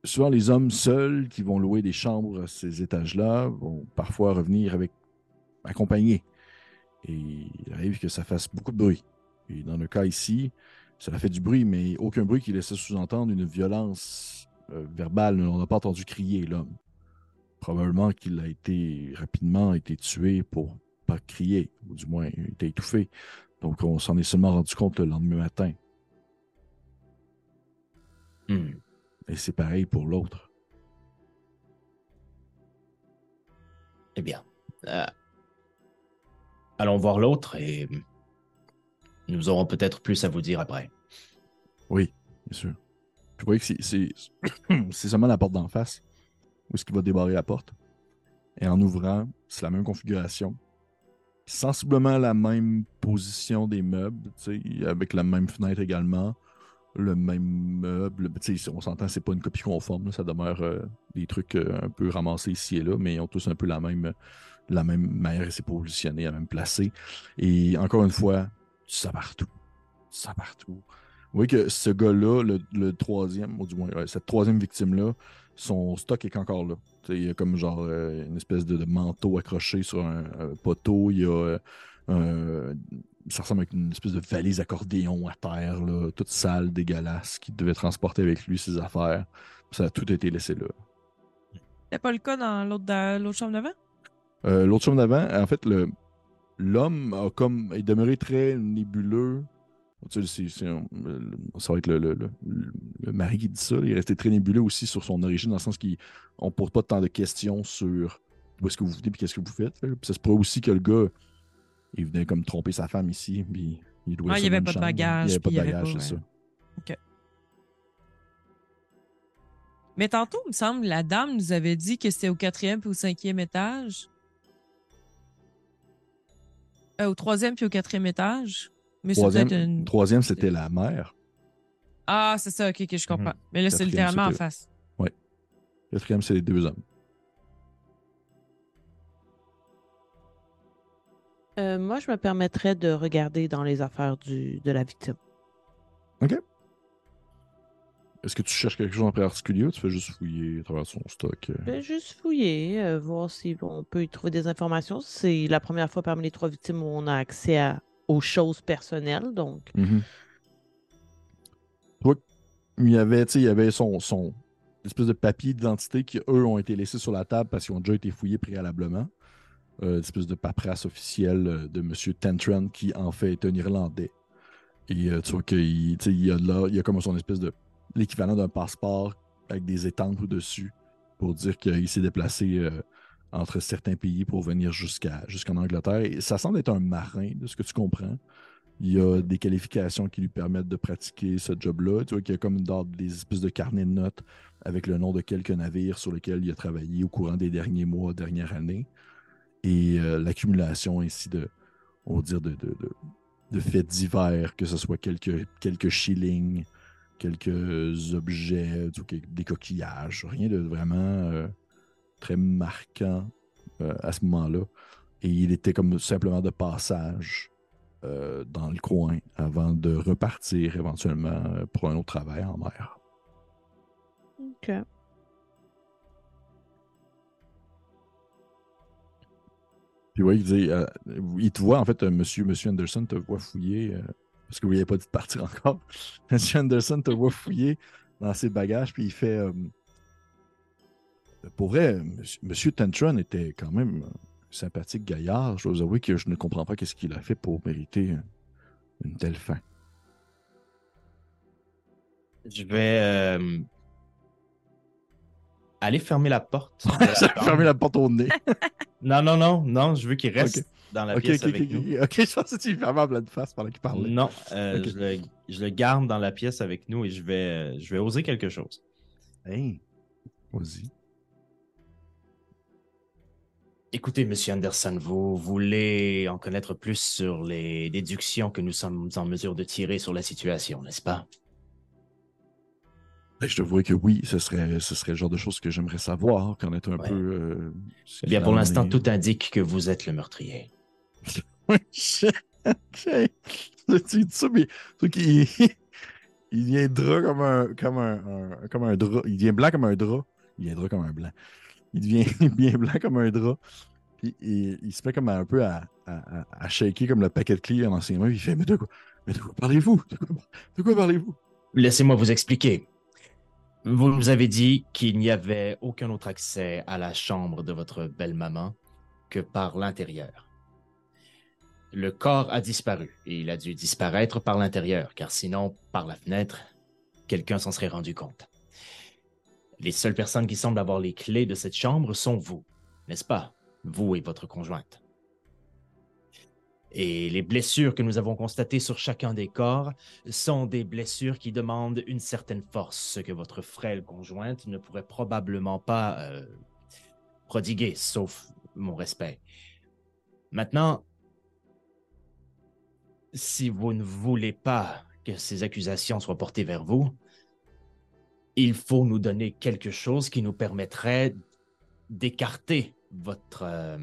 Souvent, les hommes seuls qui vont louer des chambres à ces étages-là vont parfois revenir avec accompagnés. Et il arrive que ça fasse beaucoup de bruit. Et dans le cas ici, ça a fait du bruit, mais aucun bruit qui laissait sous-entendre une violence euh, verbale. On n'a pas entendu crier l'homme. Probablement qu'il a été rapidement été tué pour pas crier, ou du moins il a été étouffé. Donc on s'en est seulement rendu compte le lendemain matin. Hmm. Et c'est pareil pour l'autre. Eh bien, euh, allons voir l'autre et nous aurons peut-être plus à vous dire après. Oui, bien sûr. Vous voyez que c'est- c'est c'est seulement la porte d'en face où est-ce qu'il va débarrer la porte. Et en ouvrant, c'est la même configuration. Sensiblement la même position des meubles, avec la même fenêtre également, le même meuble. On s'entend, c'est pas une copie conforme, ça demeure euh, des trucs euh, un peu ramassés ici et là, mais ils ont tous un peu la même, la même manière de se positionner, la même placée. Et encore une fois, tu sens partout. Tu sens partout. Vous voyez que ce gars-là, le, le troisième, ou du moins, ouais, cette troisième victime-là, son stock est encore là. Il y a comme genre euh, une espèce de, de manteau accroché sur un, un poteau. Il y a. euh, ça ressemble à une espèce de valise accordéon à terre, là, toute sale, dégueulasse, qui devait transporter avec lui ses affaires. Ça a tout été laissé là. C'était pas le cas dans l'autre da- l'autre chambre d'avant? Euh, L'autre chambre d'avant, en fait, le l'homme a comme est demeuré très nébuleux. Tu sais, c'est- ça va être le, le- le- le mari qui dit ça. Il est resté très nébuleux aussi sur son origine, dans le sens qu'on ne pose pas tant de questions sur où est-ce que vous venez et qu'est-ce que vous faites. Puis ça se pourrait aussi que le gars, il venait comme tromper sa femme ici, puis il louait Ah, il avait pas de bagage, Il n'y avait pas de bagage, c'est ouais. ça. Mais tantôt, il me semble, la dame nous avait dit que c'était au quatrième puis au cinquième étage. Euh, au troisième puis au quatrième étage. Mais c'est Troisième, peut-être une... troisième, c'était la mère. Ah, c'est ça, ok, ok, je comprends. Mais là, c'est littéralement en face. Quatrième, c'est les deux hommes. Euh, moi, je me permettrais de regarder dans les affaires du, de la victime. Est-ce que tu cherches quelque chose en particulier ou tu fais juste fouiller à travers son stock? euh? Je vais juste fouiller, euh, voir si on peut y trouver des informations. C'est la première fois parmi les trois victimes où on a accès à- aux choses personnelles, donc. Tu vois, il y avait, tu sais, il y avait son, son espèce de papier d'identité qui, eux, ont été laissés sur la table parce qu'ils ont déjà été fouillés préalablement. euh, espèce de paperasse officielle euh, de M. Tentran, qui en fait est un Irlandais. Et euh, tu vois qu'il il y a là, il y a comme son espèce de l'équivalent d'un passeport avec des étampes au-dessus pour dire qu'il s'est déplacé euh, entre certains pays pour venir jusqu'à jusqu'en Angleterre. Et ça semble être un marin, de ce que tu comprends. Il y a des qualifications qui lui permettent de pratiquer ce job-là. Tu vois qu'il y a comme dans des espèces de carnets de notes avec le nom de quelques navires sur lesquels il a travaillé au courant des derniers mois, dernières années. Et euh, l'accumulation ainsi de, on va dire, de, faits divers, que ce soit quelques, quelques shillings, quelques objets, que- des coquillages, rien de vraiment euh, très marquant euh, à ce moment-là. Et il était comme simplement de passage euh, dans le coin avant de repartir éventuellement euh, pour un autre travail en mer. OK. Puis oui, il dit, euh, il te voit, en fait, euh, monsieur, monsieur Anderson te voit fouiller, euh, parce que vous n'avez pas dit de partir encore. monsieur Anderson te voit fouiller dans ses bagages, puis il fait, euh, pour vrai, monsieur, Tentron était quand même un sympathique gaillard. Je dois vous avouer que je ne comprends pas qu'est-ce qu'il a fait pour mériter une telle fin. Je vais euh, aller fermer la porte. de la porte au nez. Non, non, non, non, je veux qu'il reste. Dans la pièce ok, ok, avec nous. ok, je pensais que tu lui fermais en pleine face pendant qu'il parlait. Non, euh, je, le, je le garde dans la pièce avec nous et je vais, euh, je vais oser quelque chose. Hey, vas-y. Écoutez, Monsieur Anderson, vous voulez en connaître plus sur les déductions que nous sommes en mesure de tirer sur la situation, n'est-ce pas? Ben, Je te vois que oui, ce serait, ce serait le genre de choses que j'aimerais savoir, connaître un Ouais. peu. euh, Eh bien, pour l'instant, est. tout indique que vous êtes le meurtrier. Mais qu'il- il vient drap comme un, comme un, comme un drap. Il devient blanc comme un drap. Il devient comme un blanc. Il devient bien blanc comme un drap. Puis il, il se met comme un peu à, shaker comme le paquet de clés dans ses il fait Mais de quoi, mais de quoi parlez-vous? De quoi, quoi parlez-vous? Laissez-moi vous expliquer. Vous nous avez dit qu'il n'y avait aucun autre accès à la chambre de votre belle-maman que par l'intérieur. Le corps a disparu et il a dû disparaître par l'intérieur, car sinon, par la fenêtre, quelqu'un s'en serait rendu compte. Les seules personnes qui semblent avoir les clés de cette chambre sont vous, n'est-ce pas? Vous et votre conjointe. Et les blessures que nous avons constatées sur chacun des corps sont des blessures qui demandent une certaine force, ce que votre frêle conjointe ne pourrait probablement pas euh, prodiguer, sauf mon respect. Maintenant, si vous ne voulez pas que ces accusations soient portées vers vous, il faut nous donner quelque chose qui nous permettrait d'écarter votre euh,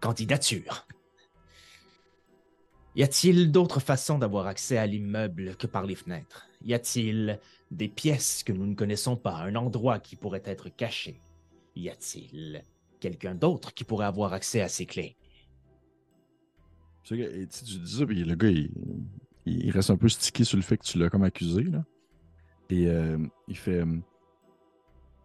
candidature. Y a-t-il d'autres façons d'avoir accès à l'immeuble que par les fenêtres? Y a-t-il des pièces que nous ne connaissons pas, un endroit qui pourrait être caché? Y a-t-il quelqu'un d'autre qui pourrait avoir accès à ces clés? Tu sais, tu dis ça, puis le gars, il, il reste un peu stické sur le fait que tu l'as comme accusé, là. Et euh, il fait. euh,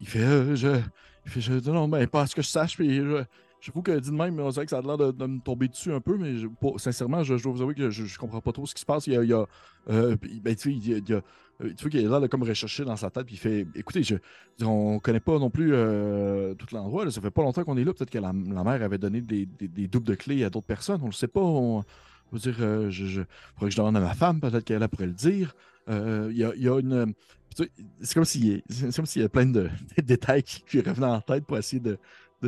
il fait. euh, je. Il fait. Je, non, mais pas à ce que je sache, puis je. J'avoue que dit de même, on dirait que ça a l'air de, de me tomber dessus un peu, mais sincèrement, je, je dois vous avouer que je, je comprends pas trop ce qui se passe. Il y a. ben, il y a- il y a, tu vois qu'il a l'air de comme rechercher dans sa tête, puis il fait Écoutez, je, on connaît pas non plus euh, tout l'endroit, ça fait pas longtemps qu'on est là. Peut-être que la, mère avait donné des, doubles de clés à d'autres personnes, on le sait pas. On, veux dire, euh, je, je, faudrait que je demande à ma femme, peut-être qu'elle elle pourrait le dire. Euh, Il y, a, C'est comme s'il y a plein de, détails qui revenaient en tête pour essayer de,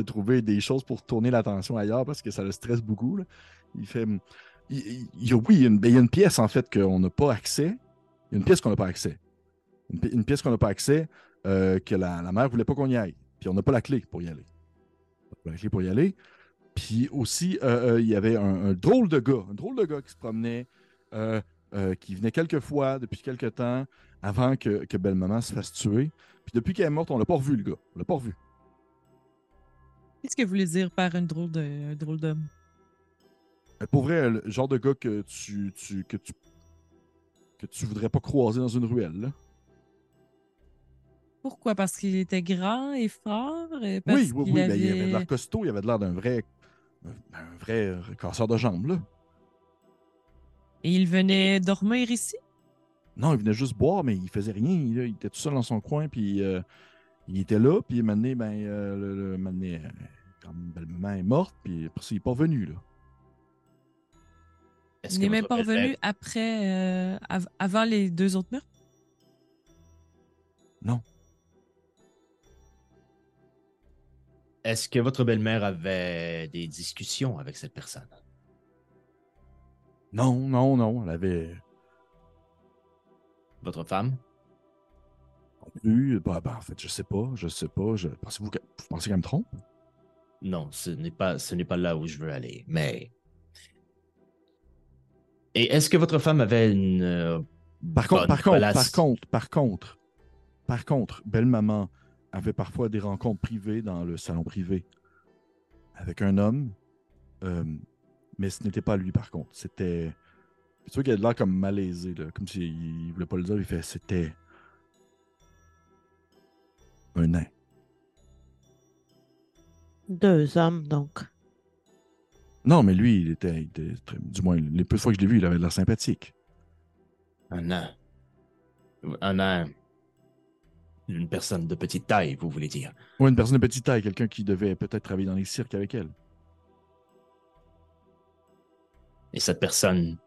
trouver des choses pour tourner l'attention ailleurs parce que ça le stresse beaucoup. Il fait. il- oui, il y a une, il y a une pièce en fait qu'on n'a pas accès. Il y a une pièce qu'on n'a pas accès. Une, pi- une pièce qu'on n'a pas accès euh, que la, la mère voulait pas qu'on y aille. Puis on n'a pas la clé pour y aller. On n'a pas la clé pour y aller. Puis aussi, euh, euh, il y avait un, un drôle de gars, un drôle de gars qui se promenait, qui venait quelques fois depuis quelques temps avant que, que Belle-Maman se fasse tuer. Puis depuis qu'elle est morte, on l'a pas revu, le gars. On l'a pas revu. Qu'est-ce que vous voulez dire par une drôle de, un drôle d'homme? Pour vrai, le genre de gars que tu, tu- que tu que tu voudrais pas croiser dans une ruelle. Là. Pourquoi? Parce qu'il était grand et fort? Parce Oui, oui, oui. ben, il avait de l'air costaud, il avait de l'air d'un vrai, un vrai casseur de jambes, là. Et il venait dormir ici? Non, il venait juste boire, mais il faisait rien. Il, il était tout seul dans son coin, puis euh, il était là, puis maintenant, ben, euh, le, le, moment donné, euh, quand belle-maman est morte, puis après ça, il n'est pas revenu, là. Est-ce n'est même pas revenu après, euh, av- avant les deux autres meurtres? Est-ce que votre belle-mère avait des discussions avec cette personne? Non, non, non, elle avait Votre femme? non plus. Bah, bah, en fait, je sais pas, je sais pas. Je... Pensez-vous que... Vous pensez qu'elle me trompe? Non, ce n'est pas, ce n'est pas là où je veux aller, mais. Et est-ce que votre femme avait une. euh, Par contre, par contre, par contre, par contre, par contre, belle-maman avait parfois des rencontres privées dans le salon privé avec un homme, euh, mais ce n'était pas lui, par contre. C'était. C'est sûr qu'il a de l'air comme malaisé, là, comme s'il ne voulait pas le dire. Il fait c'était. Un nain. Deux hommes, donc. Non, mais lui, il était, il était très- du moins, les peu de fois que je l'ai vu, il avait de l'air sympathique. Un nain. Un nain. Une personne de petite taille, vous voulez dire. Ou une personne de petite taille, quelqu'un qui devait peut-être travailler dans les cirques avec elle. Et cette personne.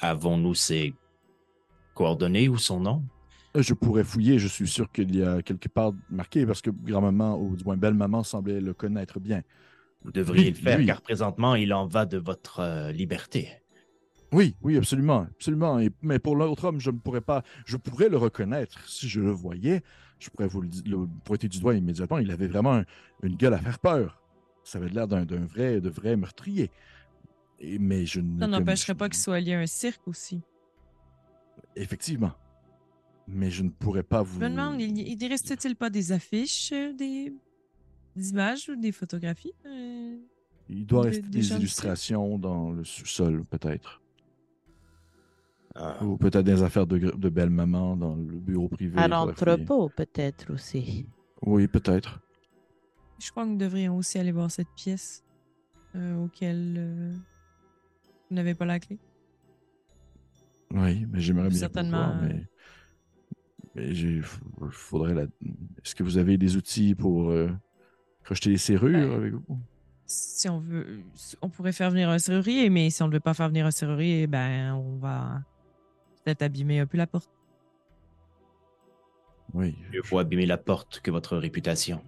Avons-nous ses coordonnées ou son nom? Euh, Je pourrais fouiller, je suis sûr qu'il y a quelque part marqué, parce que grand-maman, ou du moins belle-maman, semblait le connaître bien. Vous devriez Lui, le faire, lui. car présentement, il en va de votre euh, liberté. Oui, oui, absolument, absolument. Et- mais pour l'autre homme, je ne pourrais pas, je pourrais le reconnaître si je le voyais. Je pourrais vous le, pointer du doigt immédiatement. Il avait vraiment un- une gueule à faire peur. Ça avait l'air d'un d'un vrai, de vrai meurtrier. Et- mais je ne. Ça n'empêcherait pas qu'il soit lié à un cirque aussi. Effectivement. Mais je ne pourrais pas vous. Je me demande, il, il y reste-t-il pas des affiches, euh, des, des images ou des photographies? euh? Il doit de- rester des illustrations dans le sous-sol, peut-être. Ah. Ou peut-être des affaires de, de belle-maman dans le bureau privé. À l'entrepôt, peut-être aussi. Oui, peut-être. Je crois que nous devrions aussi aller voir cette pièce euh, auquel euh, vous n'avez pas la clé. Oui, mais j'aimerais bien Certainement, pouvoir, euh, mais, mais j'ai, faudrait la... Est-ce que vous avez des outils pour euh, rejeter les serrures Ben, avec vous? Si on veut, on pourrait faire venir un serrurier, mais si on ne veut pas faire venir un serrurier, ben on va peut-être abîmer un peu la porte. Oui. Mieux vaut abîmer la porte que votre réputation.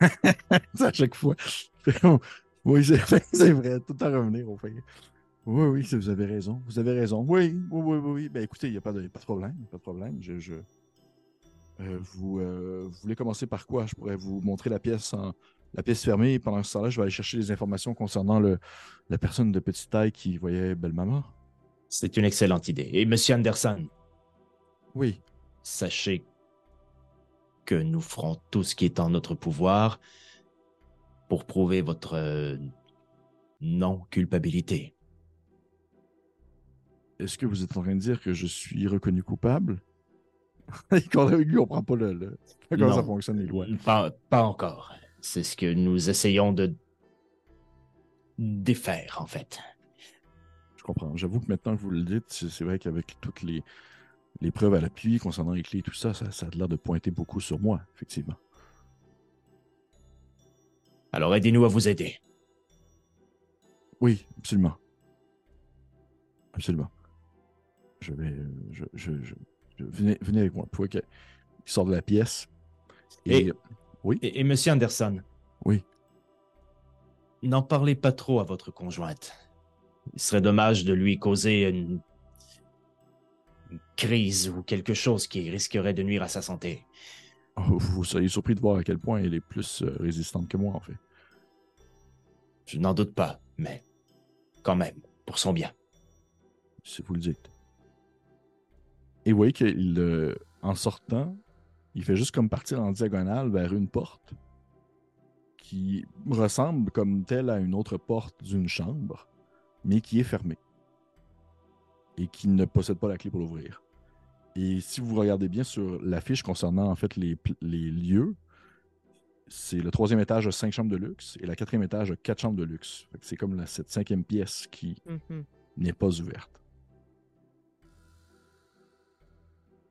à chaque fois. oui, c'est c'est vrai, tout à revenir au fait. Oui, oui, vous avez raison. Vous avez raison. Oui, oui, oui, oui. oui. Ben écoutez, il n'y a pas de, pas de problème. Pas de problème. Je, je- Euh, vous, euh, vous voulez commencer par quoi? Je pourrais vous montrer la pièce en la pièce fermée. Pendant ce temps-là, je vais aller chercher des informations concernant le, la personne de petite taille qui voyait belle-maman. C'est une excellente idée. Et Monsieur Anderson, Oui. sachez que nous ferons tout ce qui est en notre pouvoir pour prouver votre euh, non-culpabilité. Est-ce que vous êtes en train de dire que je suis reconnu coupable? Il ne comprend pas le, le- comment Non. ça fonctionne, les lois. Pas, pas encore. C'est ce que nous essayons de défaire, en fait. Je comprends. J'avoue que maintenant que vous le dites, c'est vrai qu'avec toutes les, les preuves à l'appui concernant les clés et tout ça, ça, ça a l'air de pointer beaucoup sur moi, effectivement. Alors aidez-nous à vous aider. Oui, absolument. Absolument. Je vais. Je, je, je- je- venez, venez avec moi. Vous voyez qu'il sort de la pièce. Et, Et- oui, Et, et Monsieur Anderson, oui. n'en parlez pas trop à votre conjointe. Il serait dommage de lui causer une, une crise ou quelque chose qui risquerait de nuire à sa santé. Oh, Vous seriez surpris de voir à quel point elle est plus euh, résistante que moi, en fait. Je n'en doute pas, mais quand même, pour son bien. si vous le dites. Et vous voyez qu'il, euh, en sortant, il fait juste comme partir en diagonale vers une porte qui ressemble comme telle à une autre porte d'une chambre, mais qui est fermée et qui ne possède pas la clé pour l'ouvrir. Et si vous regardez bien sur l'affiche concernant en fait les, lieux, c'est le troisième étage a cinq chambres de luxe et la quatrième étage a quatre chambres de luxe. C'est comme la, cette cinquième pièce qui Mhm. n'est pas ouverte.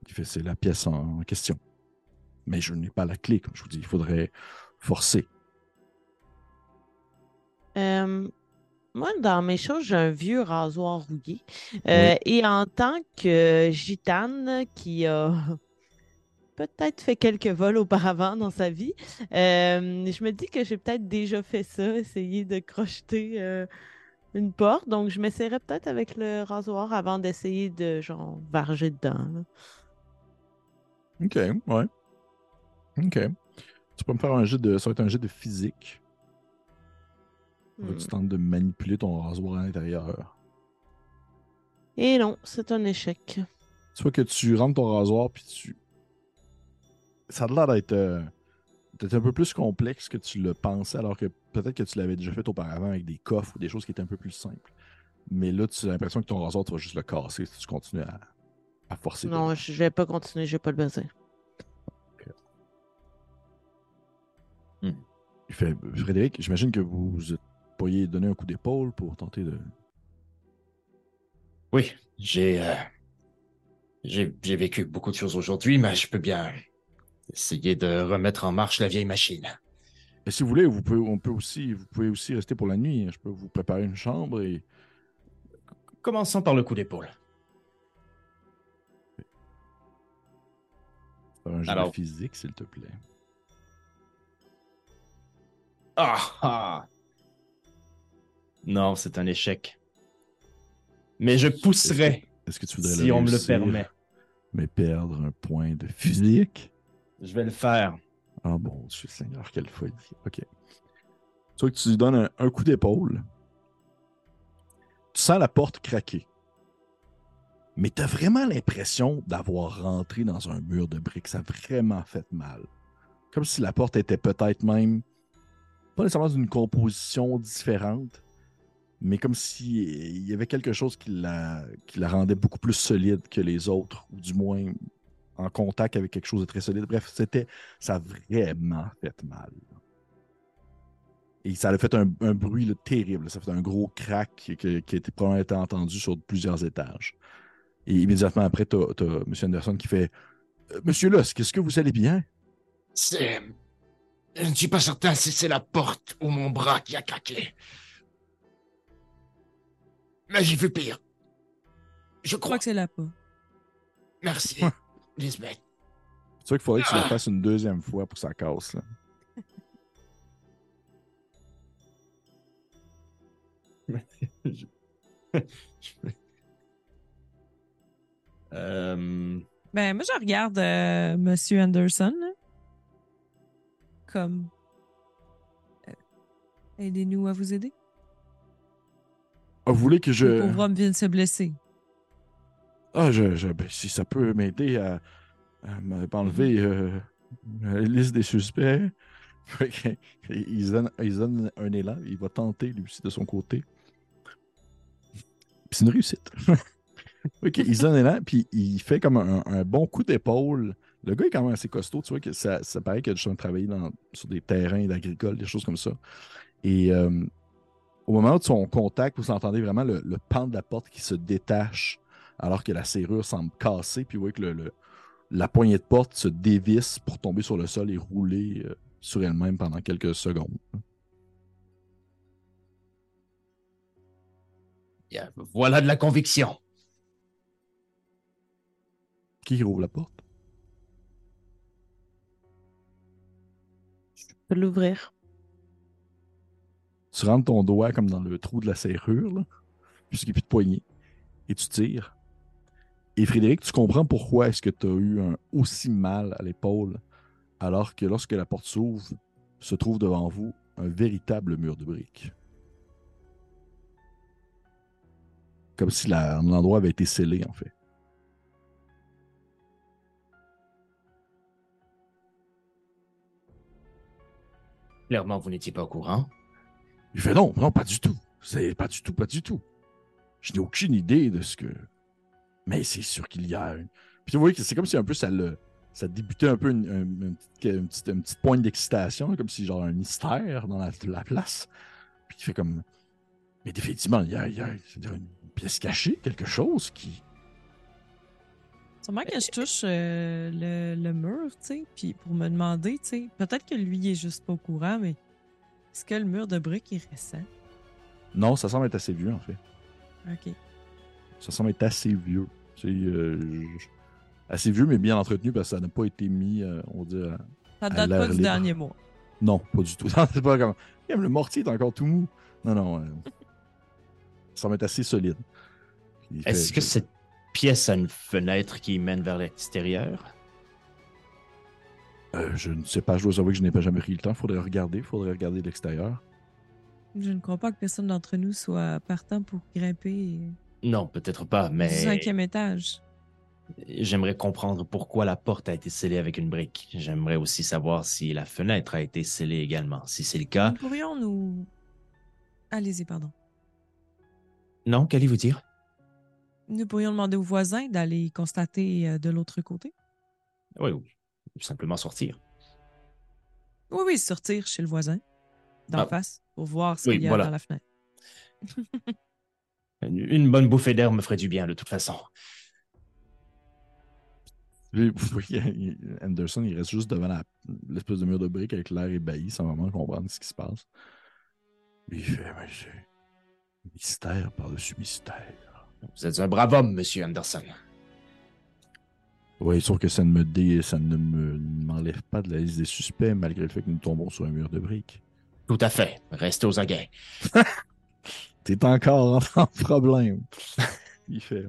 Qui fait c'est la pièce en question. Mais je n'ai pas la clé, comme je vous dis. Il faudrait forcer. Euh, moi, dans mes choses, j'ai un vieux rasoir rouillé. Euh, Et en tant que gitane qui a peut-être fait quelques vols auparavant dans sa vie, euh, je me dis que j'ai peut-être déjà fait ça, essayer de crocheter une porte. Donc, je m'essaierais peut-être avec le rasoir avant d'essayer de, genre, varger dedans. là. Ok, ouais. Ok. Tu peux me faire un jet de. Ça va être un jet de physique. Que Hmm. Tu tentes de manipuler ton rasoir à l'intérieur? Et non, c'est un échec. Tu vois que tu rentres ton rasoir, puis tu. Ça a l'air d'être euh, d'être un peu plus complexe que tu le pensais, alors que peut-être que tu l'avais déjà fait auparavant avec des coffres ou des choses qui étaient un peu plus simples. Mais là, tu as l'impression que ton rasoir, tu vas juste le casser si tu continues à, à forcer. Non, je vais pas continuer, je vais pas le baiser. Il fait Frédéric, j'imagine que vous pourriez donner un coup d'épaule pour tenter de. Oui, j'ai euh, j'ai j'ai vécu beaucoup de choses aujourd'hui, mais je peux bien essayer de remettre en marche la vieille machine. Et si vous voulez, vous pouvez, on peut aussi, vous pouvez aussi rester pour la nuit. Je peux vous préparer une chambre et. Commençons par le coup d'épaule. Un jeu Alors- de physique, s'il te plaît. Ah ah! Non, c'est un échec. Mais je pousserai Est-ce que tu voudrais si le on me le permet. Mais perdre un point de physique? Je vais le faire. Ah bon, je suis Seigneur, quelle folie. Ok. Tu vois que tu lui donnes un, un coup d'épaule. Tu sens la porte craquer. Mais tu as vraiment l'impression d'avoir rentré dans un mur de briques. Ça a vraiment fait mal. Comme si la porte était peut-être même pas nécessairement d'une composition différente, mais comme si euh, y avait quelque chose qui la, rendait beaucoup plus solide que les autres, ou du moins en contact avec quelque chose de très solide. Bref, c'était ça a vraiment fait mal. Et ça a fait un, bruit terrible. Ça a fait un gros crack qui a été probablement été entendu sur plusieurs étages. Et immédiatement après, tu as, M. Anderson qui fait Euh, Monsieur Lusk, est-ce que vous allez bien? C'est. Je ne suis pas certain si c'est la porte ou mon bras qui a craqué. Mais j'ai vu pire. Je Je crois que c'est là pas. Merci, Lisbeth. C'est vrai qu'il faudrait que tu le Ah. fasses une deuxième fois pour que ça casse. Là. Euh, Ben, moi, je regarde euh, Monsieur Anderson. là. Comme. euh, Aidez-nous à vous aider. Ah, vous voulez que je. Le pauvre homme vient de se blesser. Ah, je, je- ben, si ça peut m'aider à, à m'enlever euh, la liste des suspects. Il, donne, il donne un élan, il va tenter lui aussi de son côté. Puis C'est une réussite. ok, donne un élan, puis il fait comme un, bon coup d'épaule. Le gars est quand même assez costaud, tu vois que ça, ça paraît qu'il a juste travaillé dans, sur des terrains d'agricoles, des choses comme ça. Et euh, au moment de son contact, vous entendez vraiment le, le pan de la porte qui se détache alors que la serrure semble casser, puis vous voyez que la poignée de porte se dévisse pour tomber sur le sol et rouler euh, sur elle-même pendant quelques secondes. voilà de la conviction. Qui rouvre la porte? Je peux l'ouvrir. Tu rentres ton doigt comme dans le trou de la serrure, là, puisqu'il n'y a plus de poignée, et tu tires. Et Frédéric, tu comprends pourquoi est-ce que tu as eu un aussi mal à l'épaule, alors que lorsque la porte s'ouvre, se trouve devant vous un véritable mur de briques. Comme si la- l'endroit avait été scellé, en fait. Clairement, vous n'étiez pas au courant. Il fait non, non, pas du tout. C'est pas du tout, pas du tout. Je n'ai aucune idée de ce que. Mais c'est sûr qu'il y a une. Puis vous voyez que c'est comme si un peu ça le. Ça débutait un peu une, une- une petite, pointe d'excitation, comme si genre un mystère dans la, la place. Puis il fait comme. Mais définitivement, il y a, il y a- une pièce cachée, quelque chose qui. Sûrement que je touche euh, le, le mur, tu sais, puis pour me demander, tu sais, peut-être que lui il est juste pas au courant, mais est-ce que le mur de briques est récent? Non, ça semble être assez vieux en fait. Ok. Ça semble être assez vieux. C'est euh, assez vieux, mais bien entretenu parce que ça n'a pas été mis, euh, on va dire. Ça À date pas du dernier mois. Non, pas du tout. c'est pas comme. Même le mortier est encore tout mou. Non, non. euh, ça semble être assez solide. Est-ce que cette pièce a une fenêtre qui mène vers l'extérieur? Euh, je ne sais pas, je dois avouer que je n'ai pas jamais pris le temps. Faudrait regarder, faudrait regarder de l'extérieur. Je ne crois pas que personne d'entre nous soit partant pour grimper Non, peut-être pas, mais cinquième étage. j'aimerais comprendre pourquoi la porte a été scellée avec une brique. J'aimerais aussi savoir si la fenêtre a été scellée également. Si c'est le cas, Nous pourrions nous. Allez-y, pardon. non, qu'allez-vous dire? Nous pourrions demander aux voisins d'aller constater euh, de l'autre côté? Oui, ou simplement sortir. Oui, oui, sortir chez le voisin, d'en Ah. face, pour voir ce Oui, qu'il y a voilà. dans la fenêtre. Une une bonne bouffée d'air me ferait du bien de toute façon. Puis, vous voyez, il- Anderson, il reste juste devant la- l'espèce de mur de briques avec l'air ébahi sans vraiment comprendre ce qui se passe. Il fait, mais mystère par-dessus mystère. Vous êtes un brave homme, monsieur Anderson. Oui, sauf que ça ne me dé... ça ne me m'enlève pas de la liste des suspects malgré le fait que nous tombons sur un mur de briques. Tout à fait. Restez aux aguets. T'es encore en problème. Il fait.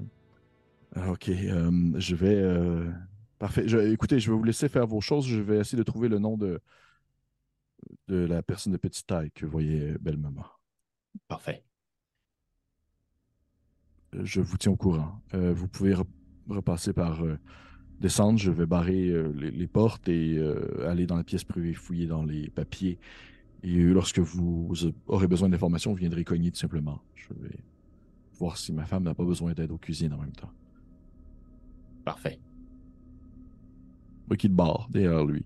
Ah, Ok, euh, je vais. euh, Parfait. Je- Écoutez, je vais vous laisser faire vos choses. Je vais essayer de trouver le nom de, de la personne de petite taille que vous voyez, belle maman. Parfait. Je vous tiens au courant. Euh, vous pouvez re- repasser par euh, descendre. Je vais barrer euh, les, les portes et euh, aller dans la pièce privée, fouiller dans les papiers. Et lorsque vous aurez besoin d'informations, vous viendrez cogner tout simplement. Je vais voir si ma femme n'a pas besoin d'aide aux cuisines en même temps. Parfait. Moi qui barre derrière lui.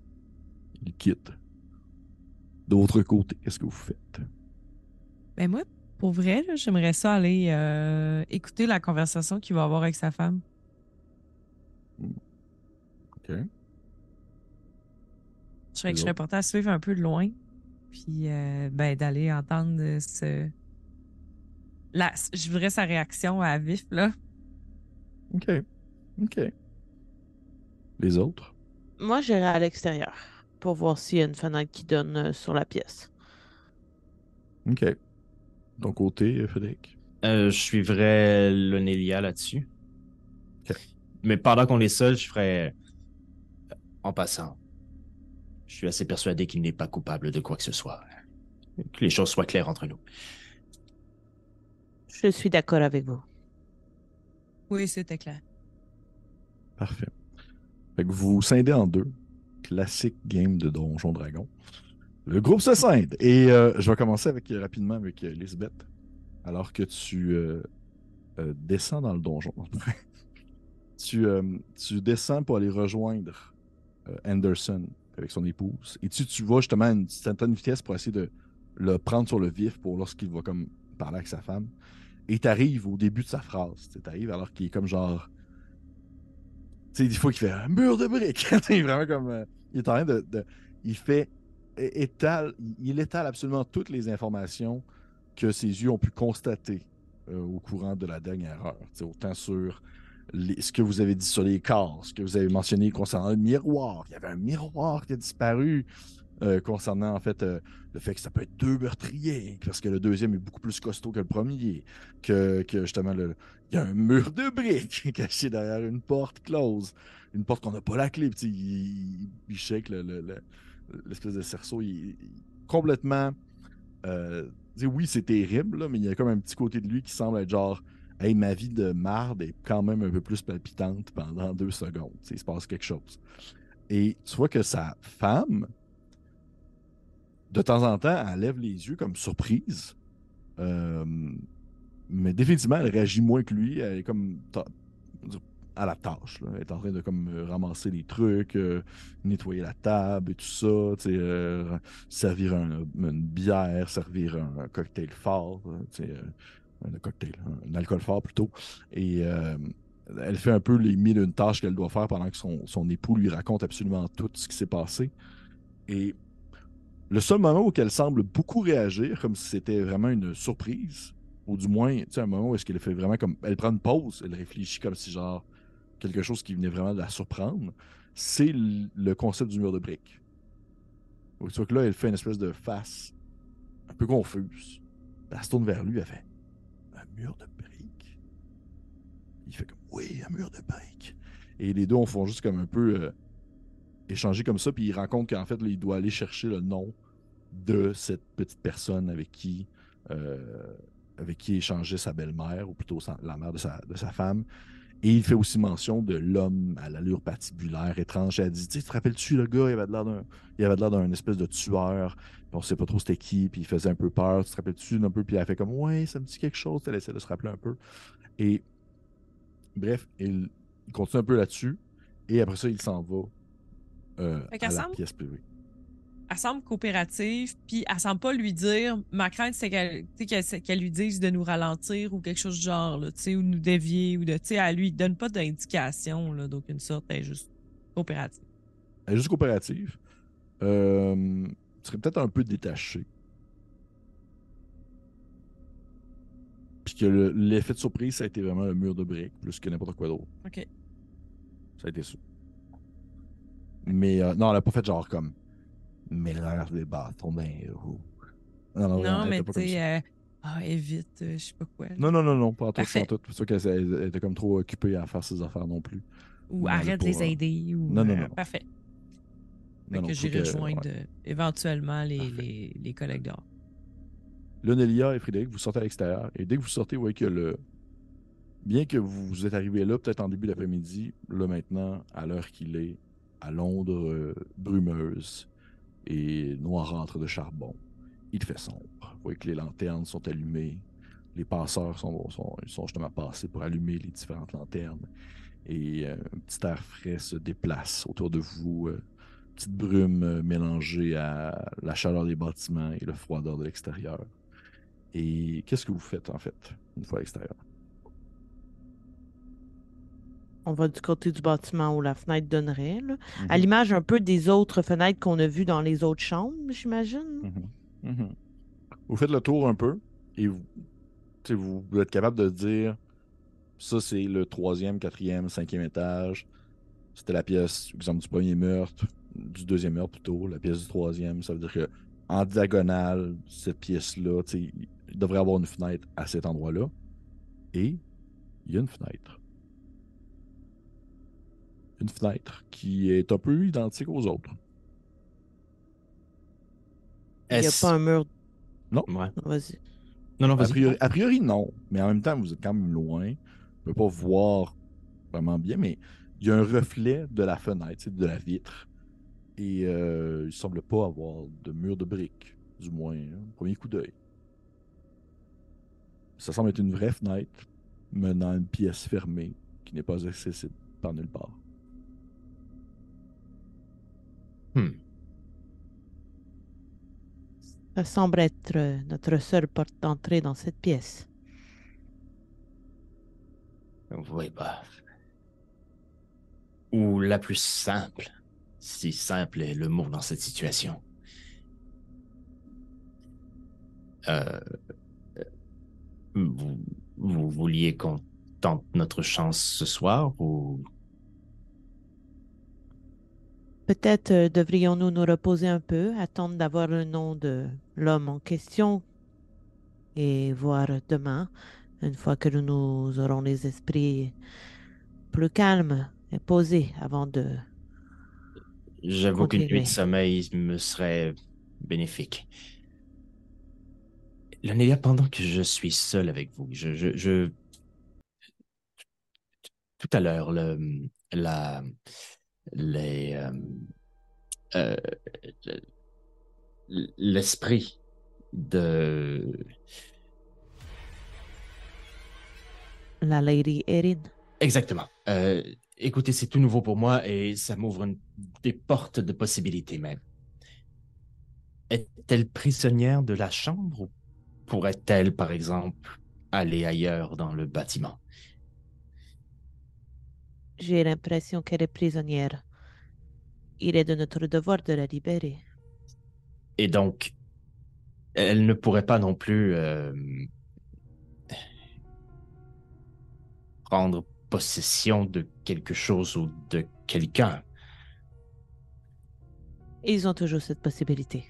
Il quitte. De votre côté, qu'est-ce que vous faites? Ben moi, pour vrai, j'aimerais ça aller euh, écouter la conversation qu'il va avoir avec sa femme. OK. Je serais, je portée à suivre un peu de loin, puis euh, ben, d'aller entendre ce... La, je voudrais sa réaction à vif, là. OK. OK. Les autres? Moi, j'irai à l'extérieur pour voir s'il y a une fenêtre qui donne euh, sur la pièce. OK. Ton côté, euh, Frédéric? Euh, je suivrais l'Onélia là-dessus. Mais pendant qu'on est seul, je ferais. euh, En passant, je suis assez persuadé qu'il n'est pas coupable de quoi que ce soit. Que les choses soient claires entre nous. Je suis d'accord avec vous. Oui, c'était clair. Parfait. Fait que vous vous scindez en deux. Classique game de Donjon Dragon. Le groupe se scinde. Et euh, je vais commencer avec, euh, rapidement avec euh, Lisbeth. Alors que tu descends dans le donjon. tu, tu descends pour aller rejoindre Anderson avec son épouse. Et tu, tu vas justement à une certaine vitesse pour essayer de le prendre sur le vif pour lorsqu'il va comme parler avec sa femme. Et tu arrives au début de sa phrase. Tu arrives alors qu'il est comme genre. Tu sais, des fois, il fait un mur de briques. il est vraiment comme. il est en train de- il fait. Étale, il- étale absolument toutes les informations que ses yeux ont pu constater euh, au courant de la dernière heure. Autant sur les- ce que vous avez dit sur les corps, ce que vous avez mentionné concernant le miroir. Il y avait un miroir qui a disparu. euh, concernant en fait euh, le fait que ça peut être deux meurtriers, parce que le deuxième est beaucoup plus costaud que le premier, que, justement le, il y a un mur de briques caché derrière une porte close. Une porte qu'on n'a pas la clé. Puis, il, il le- le- le- l'espèce de cerceau. Il, il- complètement. euh, oui, c'est terrible, là, mais il y a comme un petit côté de lui qui semble être genre Hey, ma vie de marde est quand même un peu plus palpitante pendant deux secondes. Il se passe quelque chose. Et tu vois que sa femme, de temps en temps, elle lève les yeux comme surprise. Euh, mais définitivement, elle réagit moins que lui. Elle est comme à la tâche. Elle est en train de euh, ramasser les trucs, euh, nettoyer la table et tout ça, euh, servir un- une bière, servir un, cocktail fort, tu sais, euh, un cocktail, un, alcool fort plutôt. Et elle fait un peu les mille une tâches qu'elle doit faire pendant que son, époux lui raconte absolument tout ce qui s'est passé. Et le seul moment où elle semble beaucoup réagir, comme si c'était vraiment une surprise, ou du moins, tu un moment où est-ce fait vraiment comme. Elle prend une pause, elle réfléchit comme si, genre, quelque chose qui venait vraiment de la surprendre, c'est le concept du mur de briques. Vois que là, elle fait une espèce de face un peu confuse. Elle se tourne vers lui, elle fait Un mur de briques? Il fait comme Oui, un mur de briques. Et les deux, on font juste comme un peu euh, échanger comme ça, puis il rencontre qu'en fait, il doit aller chercher le nom de cette petite personne avec qui. euh, avec qui échangeait sa belle-mère, ou plutôt la mère de sa, de sa femme. Et il fait aussi mention de l'homme à l'allure patibulaire étrange. Elle dit, tu te rappelles-tu le gars, il avait de l'air d'un, il avait de l'air d'un espèce de tueur, puis on sait pas trop c'était qui, puis il faisait un peu peur. Tu te rappelles-tu un peu, puis elle fait comme, ouais, ça me dit quelque chose. Elle essaie de se rappeler un peu. Et bref, il, il continue un peu là-dessus, et après ça, il s'en va euh, à la pièce privée. Elle semble coopérative, puis elle semble pas lui dire. Ma crainte, c'est qu'elle tu sais, qu'elle qu'elle lui dise de nous ralentir ou quelque chose du genre, là, tu sais, ou de nous dévier, ou de. Tu sais, elle lui donne pas d'indication, là, d'aucune sorte. Elle est juste coopérative. Elle est juste coopérative. Euh, serait peut-être un peu détaché. Puis que le- l'effet de surprise, ça a été vraiment le mur de briques, plus que n'importe quoi d'autre. OK. Ça a été ça. Mais euh, non, elle a pas fait genre comme mélange des bâtons les roues. Non, mais tu sais, euh, ah, évite, euh, je sais pas quoi. Non, non, non, non, pas en tout, pas tout. C'est sûr qu'elle elle- elle était comme trop occupée à faire ses affaires non plus. Ou arrête de les euh, aider. Ou, non, non, non. Parfait. Fait Non, non, que j'irai rejoindre ouais. éventuellement les, les, les collègues dehors. Là, Nelia et Frédéric, vous sortez à l'extérieur. Et dès que vous sortez, vous voyez que le. Bien que vous êtes arrivé là, peut-être en début d'après-midi, là maintenant, à l'heure qu'il est, à Londres euh, brumeuse et noirâtre de charbon, il fait sombre. Vous voyez que les lanternes sont allumées. Les passeurs sont, sont, sont justement passés pour allumer les différentes lanternes. Et euh, un petit air frais se déplace autour de vous. euh, petite brume euh, mélangée à la chaleur des bâtiments et le froideur de l'extérieur. Et qu'est-ce que vous faites en fait, une fois à l'extérieur? On va du côté du bâtiment où la fenêtre donnerait, là. Mhm. à l'image un peu des autres fenêtres qu'on a vues dans les autres chambres, j'imagine. Mhm. Mhm. Vous faites le tour un peu et vous, êtes capable de dire ça c'est le troisième, quatrième, cinquième étage. C'était la pièce, exemple, du premier meurtre, du deuxième meurtre plutôt, la pièce du troisième. Ça veut dire que en diagonale, cette pièce-là, il devrait y avoir une fenêtre à cet endroit-là. Et il y a une fenêtre. Une fenêtre qui est un peu identique aux autres. Il n'y a pas un mur? Ouais. Non, Vas-y. Non, non, A priori, a priori, non. Mais en même temps, vous êtes quand même loin. Vous ne pouvez pas voir vraiment bien, mais il y a un reflet de la fenêtre, de la vitre. Et euh, il ne semble pas avoir de mur de briques, du moins, hein, au premier coup d'œil. Ça semble être une vraie fenêtre menant à une pièce fermée qui n'est pas accessible par nulle part. Hmm. Ça semble être euh, notre seule porte d'entrée dans cette pièce. Oui, bah. Ou la plus simple. Si simple est le mot dans cette situation. Euh, euh, vous, vous vouliez qu'on tente notre chance ce soir ou Peut-être euh, devrions-nous nous reposer un peu, attendre d'avoir le nom de l'homme en question et voir demain, une fois que nous aurons les esprits plus calmes et posés avant de... J'avoue qu'une nuit de sommeil me serait bénéfique. Lanélia, pendant que je suis seul avec vous, je, je, je- tout à l'heure, le, la, les, euh, euh, le- l'esprit de, La Lady Erin. exactement, Euh, écoutez, c'est tout nouveau pour moi et ça m'ouvre une- des portes de possibilités, mais est-elle prisonnière de la chambre ou pourrait-elle, par exemple, aller ailleurs dans le bâtiment? J'ai l'impression qu'elle est prisonnière. Il est de notre devoir de la libérer. Et donc, elle ne pourrait pas non plus euh, prendre possession de quelque chose ou de quelqu'un. Ils ont toujours cette possibilité.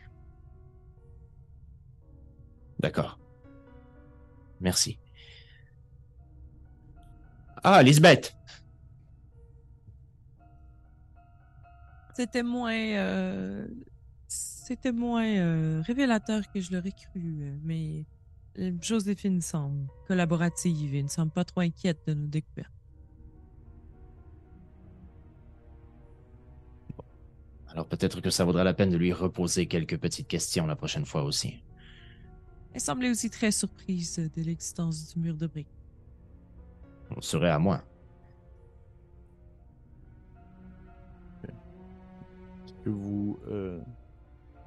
D'accord. Merci. Ah, Lisbeth! C'était moins. euh, C'était moins euh, révélateur que je l'aurais cru, euh, mais Joséphine semble collaborative et ne semble pas trop inquiète de nos découvertes. Alors peut-être que ça vaudra la peine de lui reposer quelques petites questions la prochaine fois aussi. Elle semblait aussi très surprise de l'existence du mur de briques. On serait à moins. Que vous euh,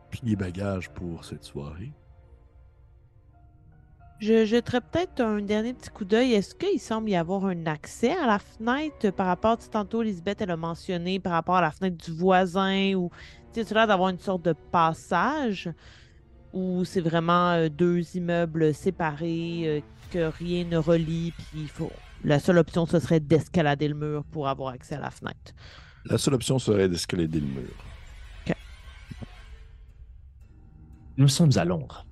pliez bagages pour cette soirée? Je jetterais peut-être un dernier petit coup d'œil. Est-ce qu'il semble y avoir un accès à la fenêtre par rapport, tu sais, tantôt, Lisbeth, elle a mentionné par rapport à la fenêtre du voisin ou, tu sais, tu as l'air d'avoir une sorte de passage ou c'est vraiment euh, deux immeubles séparés euh, que rien ne relie, puis il faut. La seule option, ce serait d'escalader le mur pour avoir accès à la fenêtre. La seule option serait d'escalader le mur. Nous sommes à Londres.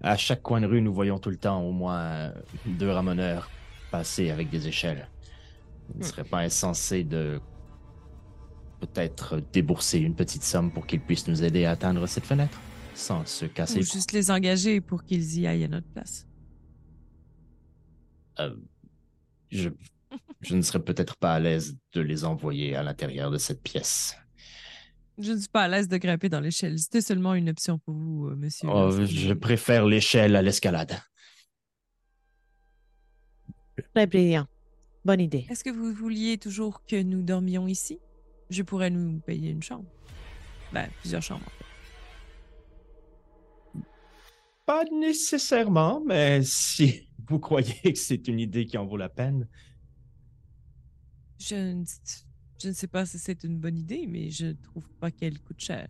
À chaque coin de rue, nous voyons tout le temps au moins deux ramoneurs passer avec des échelles. Il ne serait pas insensé de peut-être débourser une petite somme pour qu'ils puissent nous aider à atteindre cette fenêtre sans se casser Ou juste les engager pour qu'ils y aillent à notre place. Euh, je, je ne serais peut-être pas à l'aise de les envoyer à l'intérieur de cette pièce. Je ne suis pas à l'aise de grimper dans l'échelle. C'était seulement une option pour vous, euh, monsieur. Oh, je préfère l'échelle à l'escalade. Très brillant. Bonne idée. Est-ce que vous vouliez toujours que nous dormions ici? Je pourrais nous payer une chambre. Ben, plusieurs chambres. en fait. Pas nécessairement, mais si vous croyez que c'est une idée qui en vaut la peine. Je ne, je ne sais pas si c'est une bonne idée, mais je trouve pas qu'elle coûte cher.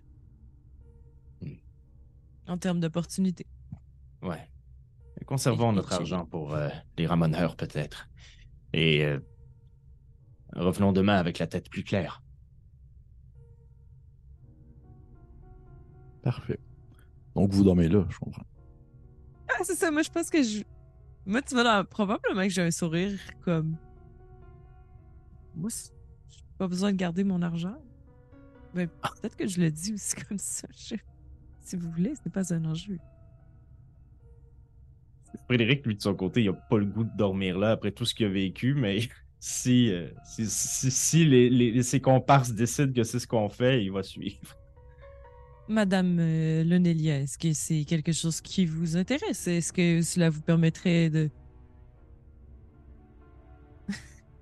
Hmm. En termes d'opportunité. Ouais. Conservons Et- notre argent pour euh, les ramoneurs, peut-être. Et euh, revenons demain avec la tête plus claire. Parfait. Donc vous dormez là, je comprends. Ah, c'est ça. Moi, je pense que je. Moi, tu vois, dans- probablement que j'ai un sourire comme. Moi, c'est- j'ai pas besoin de garder mon argent. Ben, peut-être que je le dis aussi comme ça. je- Si vous voulez, ce n'est pas un enjeu. Frédéric, lui, de son côté, il a pas le goût de dormir là après tout ce qu'il a vécu, mais si, euh, si, si, si les, les- ses comparses décident que c'est ce qu'on fait, il va suivre. Madame euh, Lonelia, est-ce que c'est quelque chose qui vous intéresse? Est-ce que cela vous permettrait de.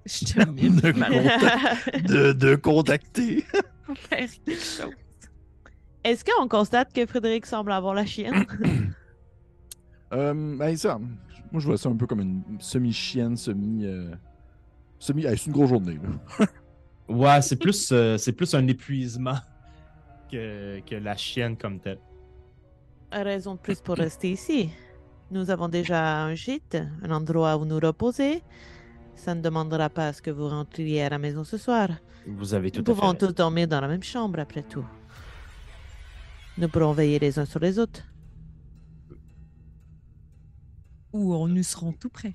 Je te mime De mal de, de contacter. faire quelque chose. Est-ce qu'on constate que Frédéric semble avoir la chienne? Euh, ben ça, moi je vois ça un peu comme une semi-chienne, semi. euh, semi. hey, c'est une grosse journée. Là. Ouais, c'est plus, euh, c'est plus un épuisement que, que la chienne comme telle. Raison de plus pour rester ici. Nous avons déjà un gîte, un endroit où nous reposer. Ça ne demandera pas à ce que vous rentriez à la maison ce soir. Vous avez tout Nous à pouvons fait. tous dormir dans la même chambre après tout. Nous pourrons veiller les uns sur les autres. Ou on nous serons tout près.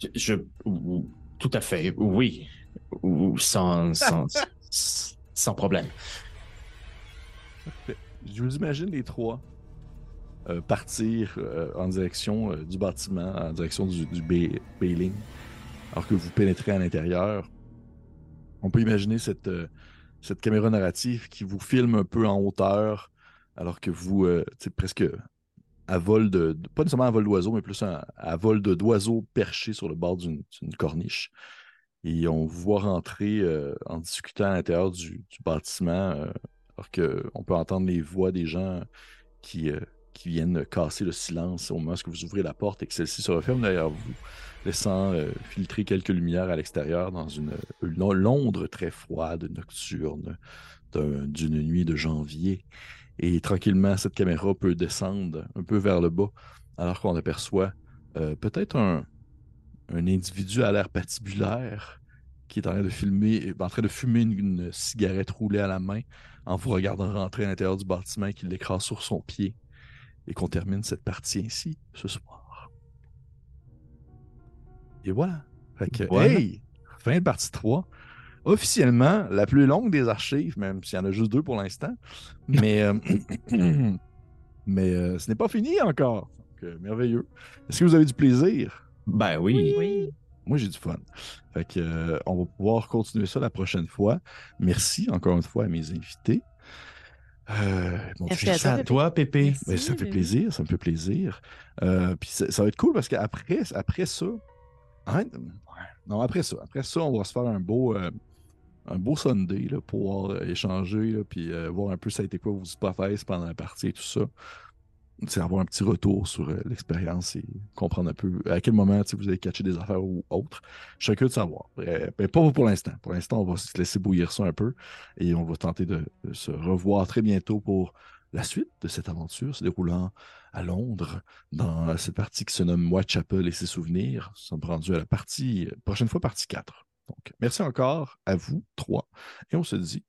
Je, je- ou- tout à fait, oui. Ou sans, sans, sans problème. Je vous imagine les trois euh, partir euh, en direction euh, du bâtiment, en direction du, bay- bailing, alors que vous pénétrez à l'intérieur. On peut imaginer cette, cette caméra narrative qui vous filme un peu en hauteur, alors que vous, sais, presque à vol de, Pas nécessairement à vol d'oiseau, mais plus à, vol d'oiseaux perchés sur le bord d'une corniche. Et on vous voit rentrer en discutant à l'intérieur du, bâtiment, alors qu'on peut entendre les voix des gens qui, qui viennent casser le silence au moment où vous ouvrez la porte et que celle-ci se referme derrière vous, laissant euh, filtrer quelques lumières à l'extérieur dans une, une Londres très froide, nocturne, d'un- d'une nuit de janvier. Et tranquillement, cette caméra peut descendre un peu vers le bas, alors qu'on aperçoit euh, peut-être un, individu à l'air patibulaire qui est en train de filmer, en train de fumer une, cigarette roulée à la main en vous regardant rentrer à l'intérieur du bâtiment et qu'il l'écrase sur son pied. Et qu'on termine cette partie ainsi ce soir. Et voilà. Fait que, Voilà. hey, fin de partie 3. Officiellement, la plus longue des archives, même s'il y en a juste deux pour l'instant. Mais, euh, mais euh, ce n'est pas fini encore. Donc, euh, merveilleux. Est-ce que vous avez du plaisir? Ben oui. Oui. Moi, j'ai du fun. Fait que, euh, on va pouvoir continuer ça la prochaine fois. Merci encore une fois à mes invités. Euh, Merci Dieu, à toi, Pépé? Merci. mais ça me fait plaisir, ça me fait plaisir. Euh, puis ça, ça va être cool parce qu'après après ça, hein, non, après ça, après ça, on va se faire un beau, euh, un beau Sunday là, pour euh, échanger, là, puis voir un peu ça a été quoi vos hypothèses pendant la partie et tout ça. Avoir un petit retour sur euh, l'expérience et comprendre un peu à quel moment vous avez catché des affaires ou autres. Curieux de savoir. Euh, ben, pas pour l'instant. Pour l'instant, on va se laisser bouillir ça un peu et on va tenter de, de se revoir très bientôt pour la suite de cette aventure se déroulant à Londres dans cette partie qui se nomme Whitechapel et ses souvenirs. Nous sommes rendus à la partie, euh, prochaine fois, partie 4. Donc, merci encore à vous trois et on se dit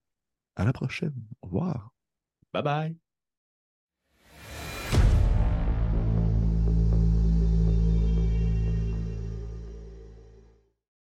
à la prochaine. Au revoir. Bye bye.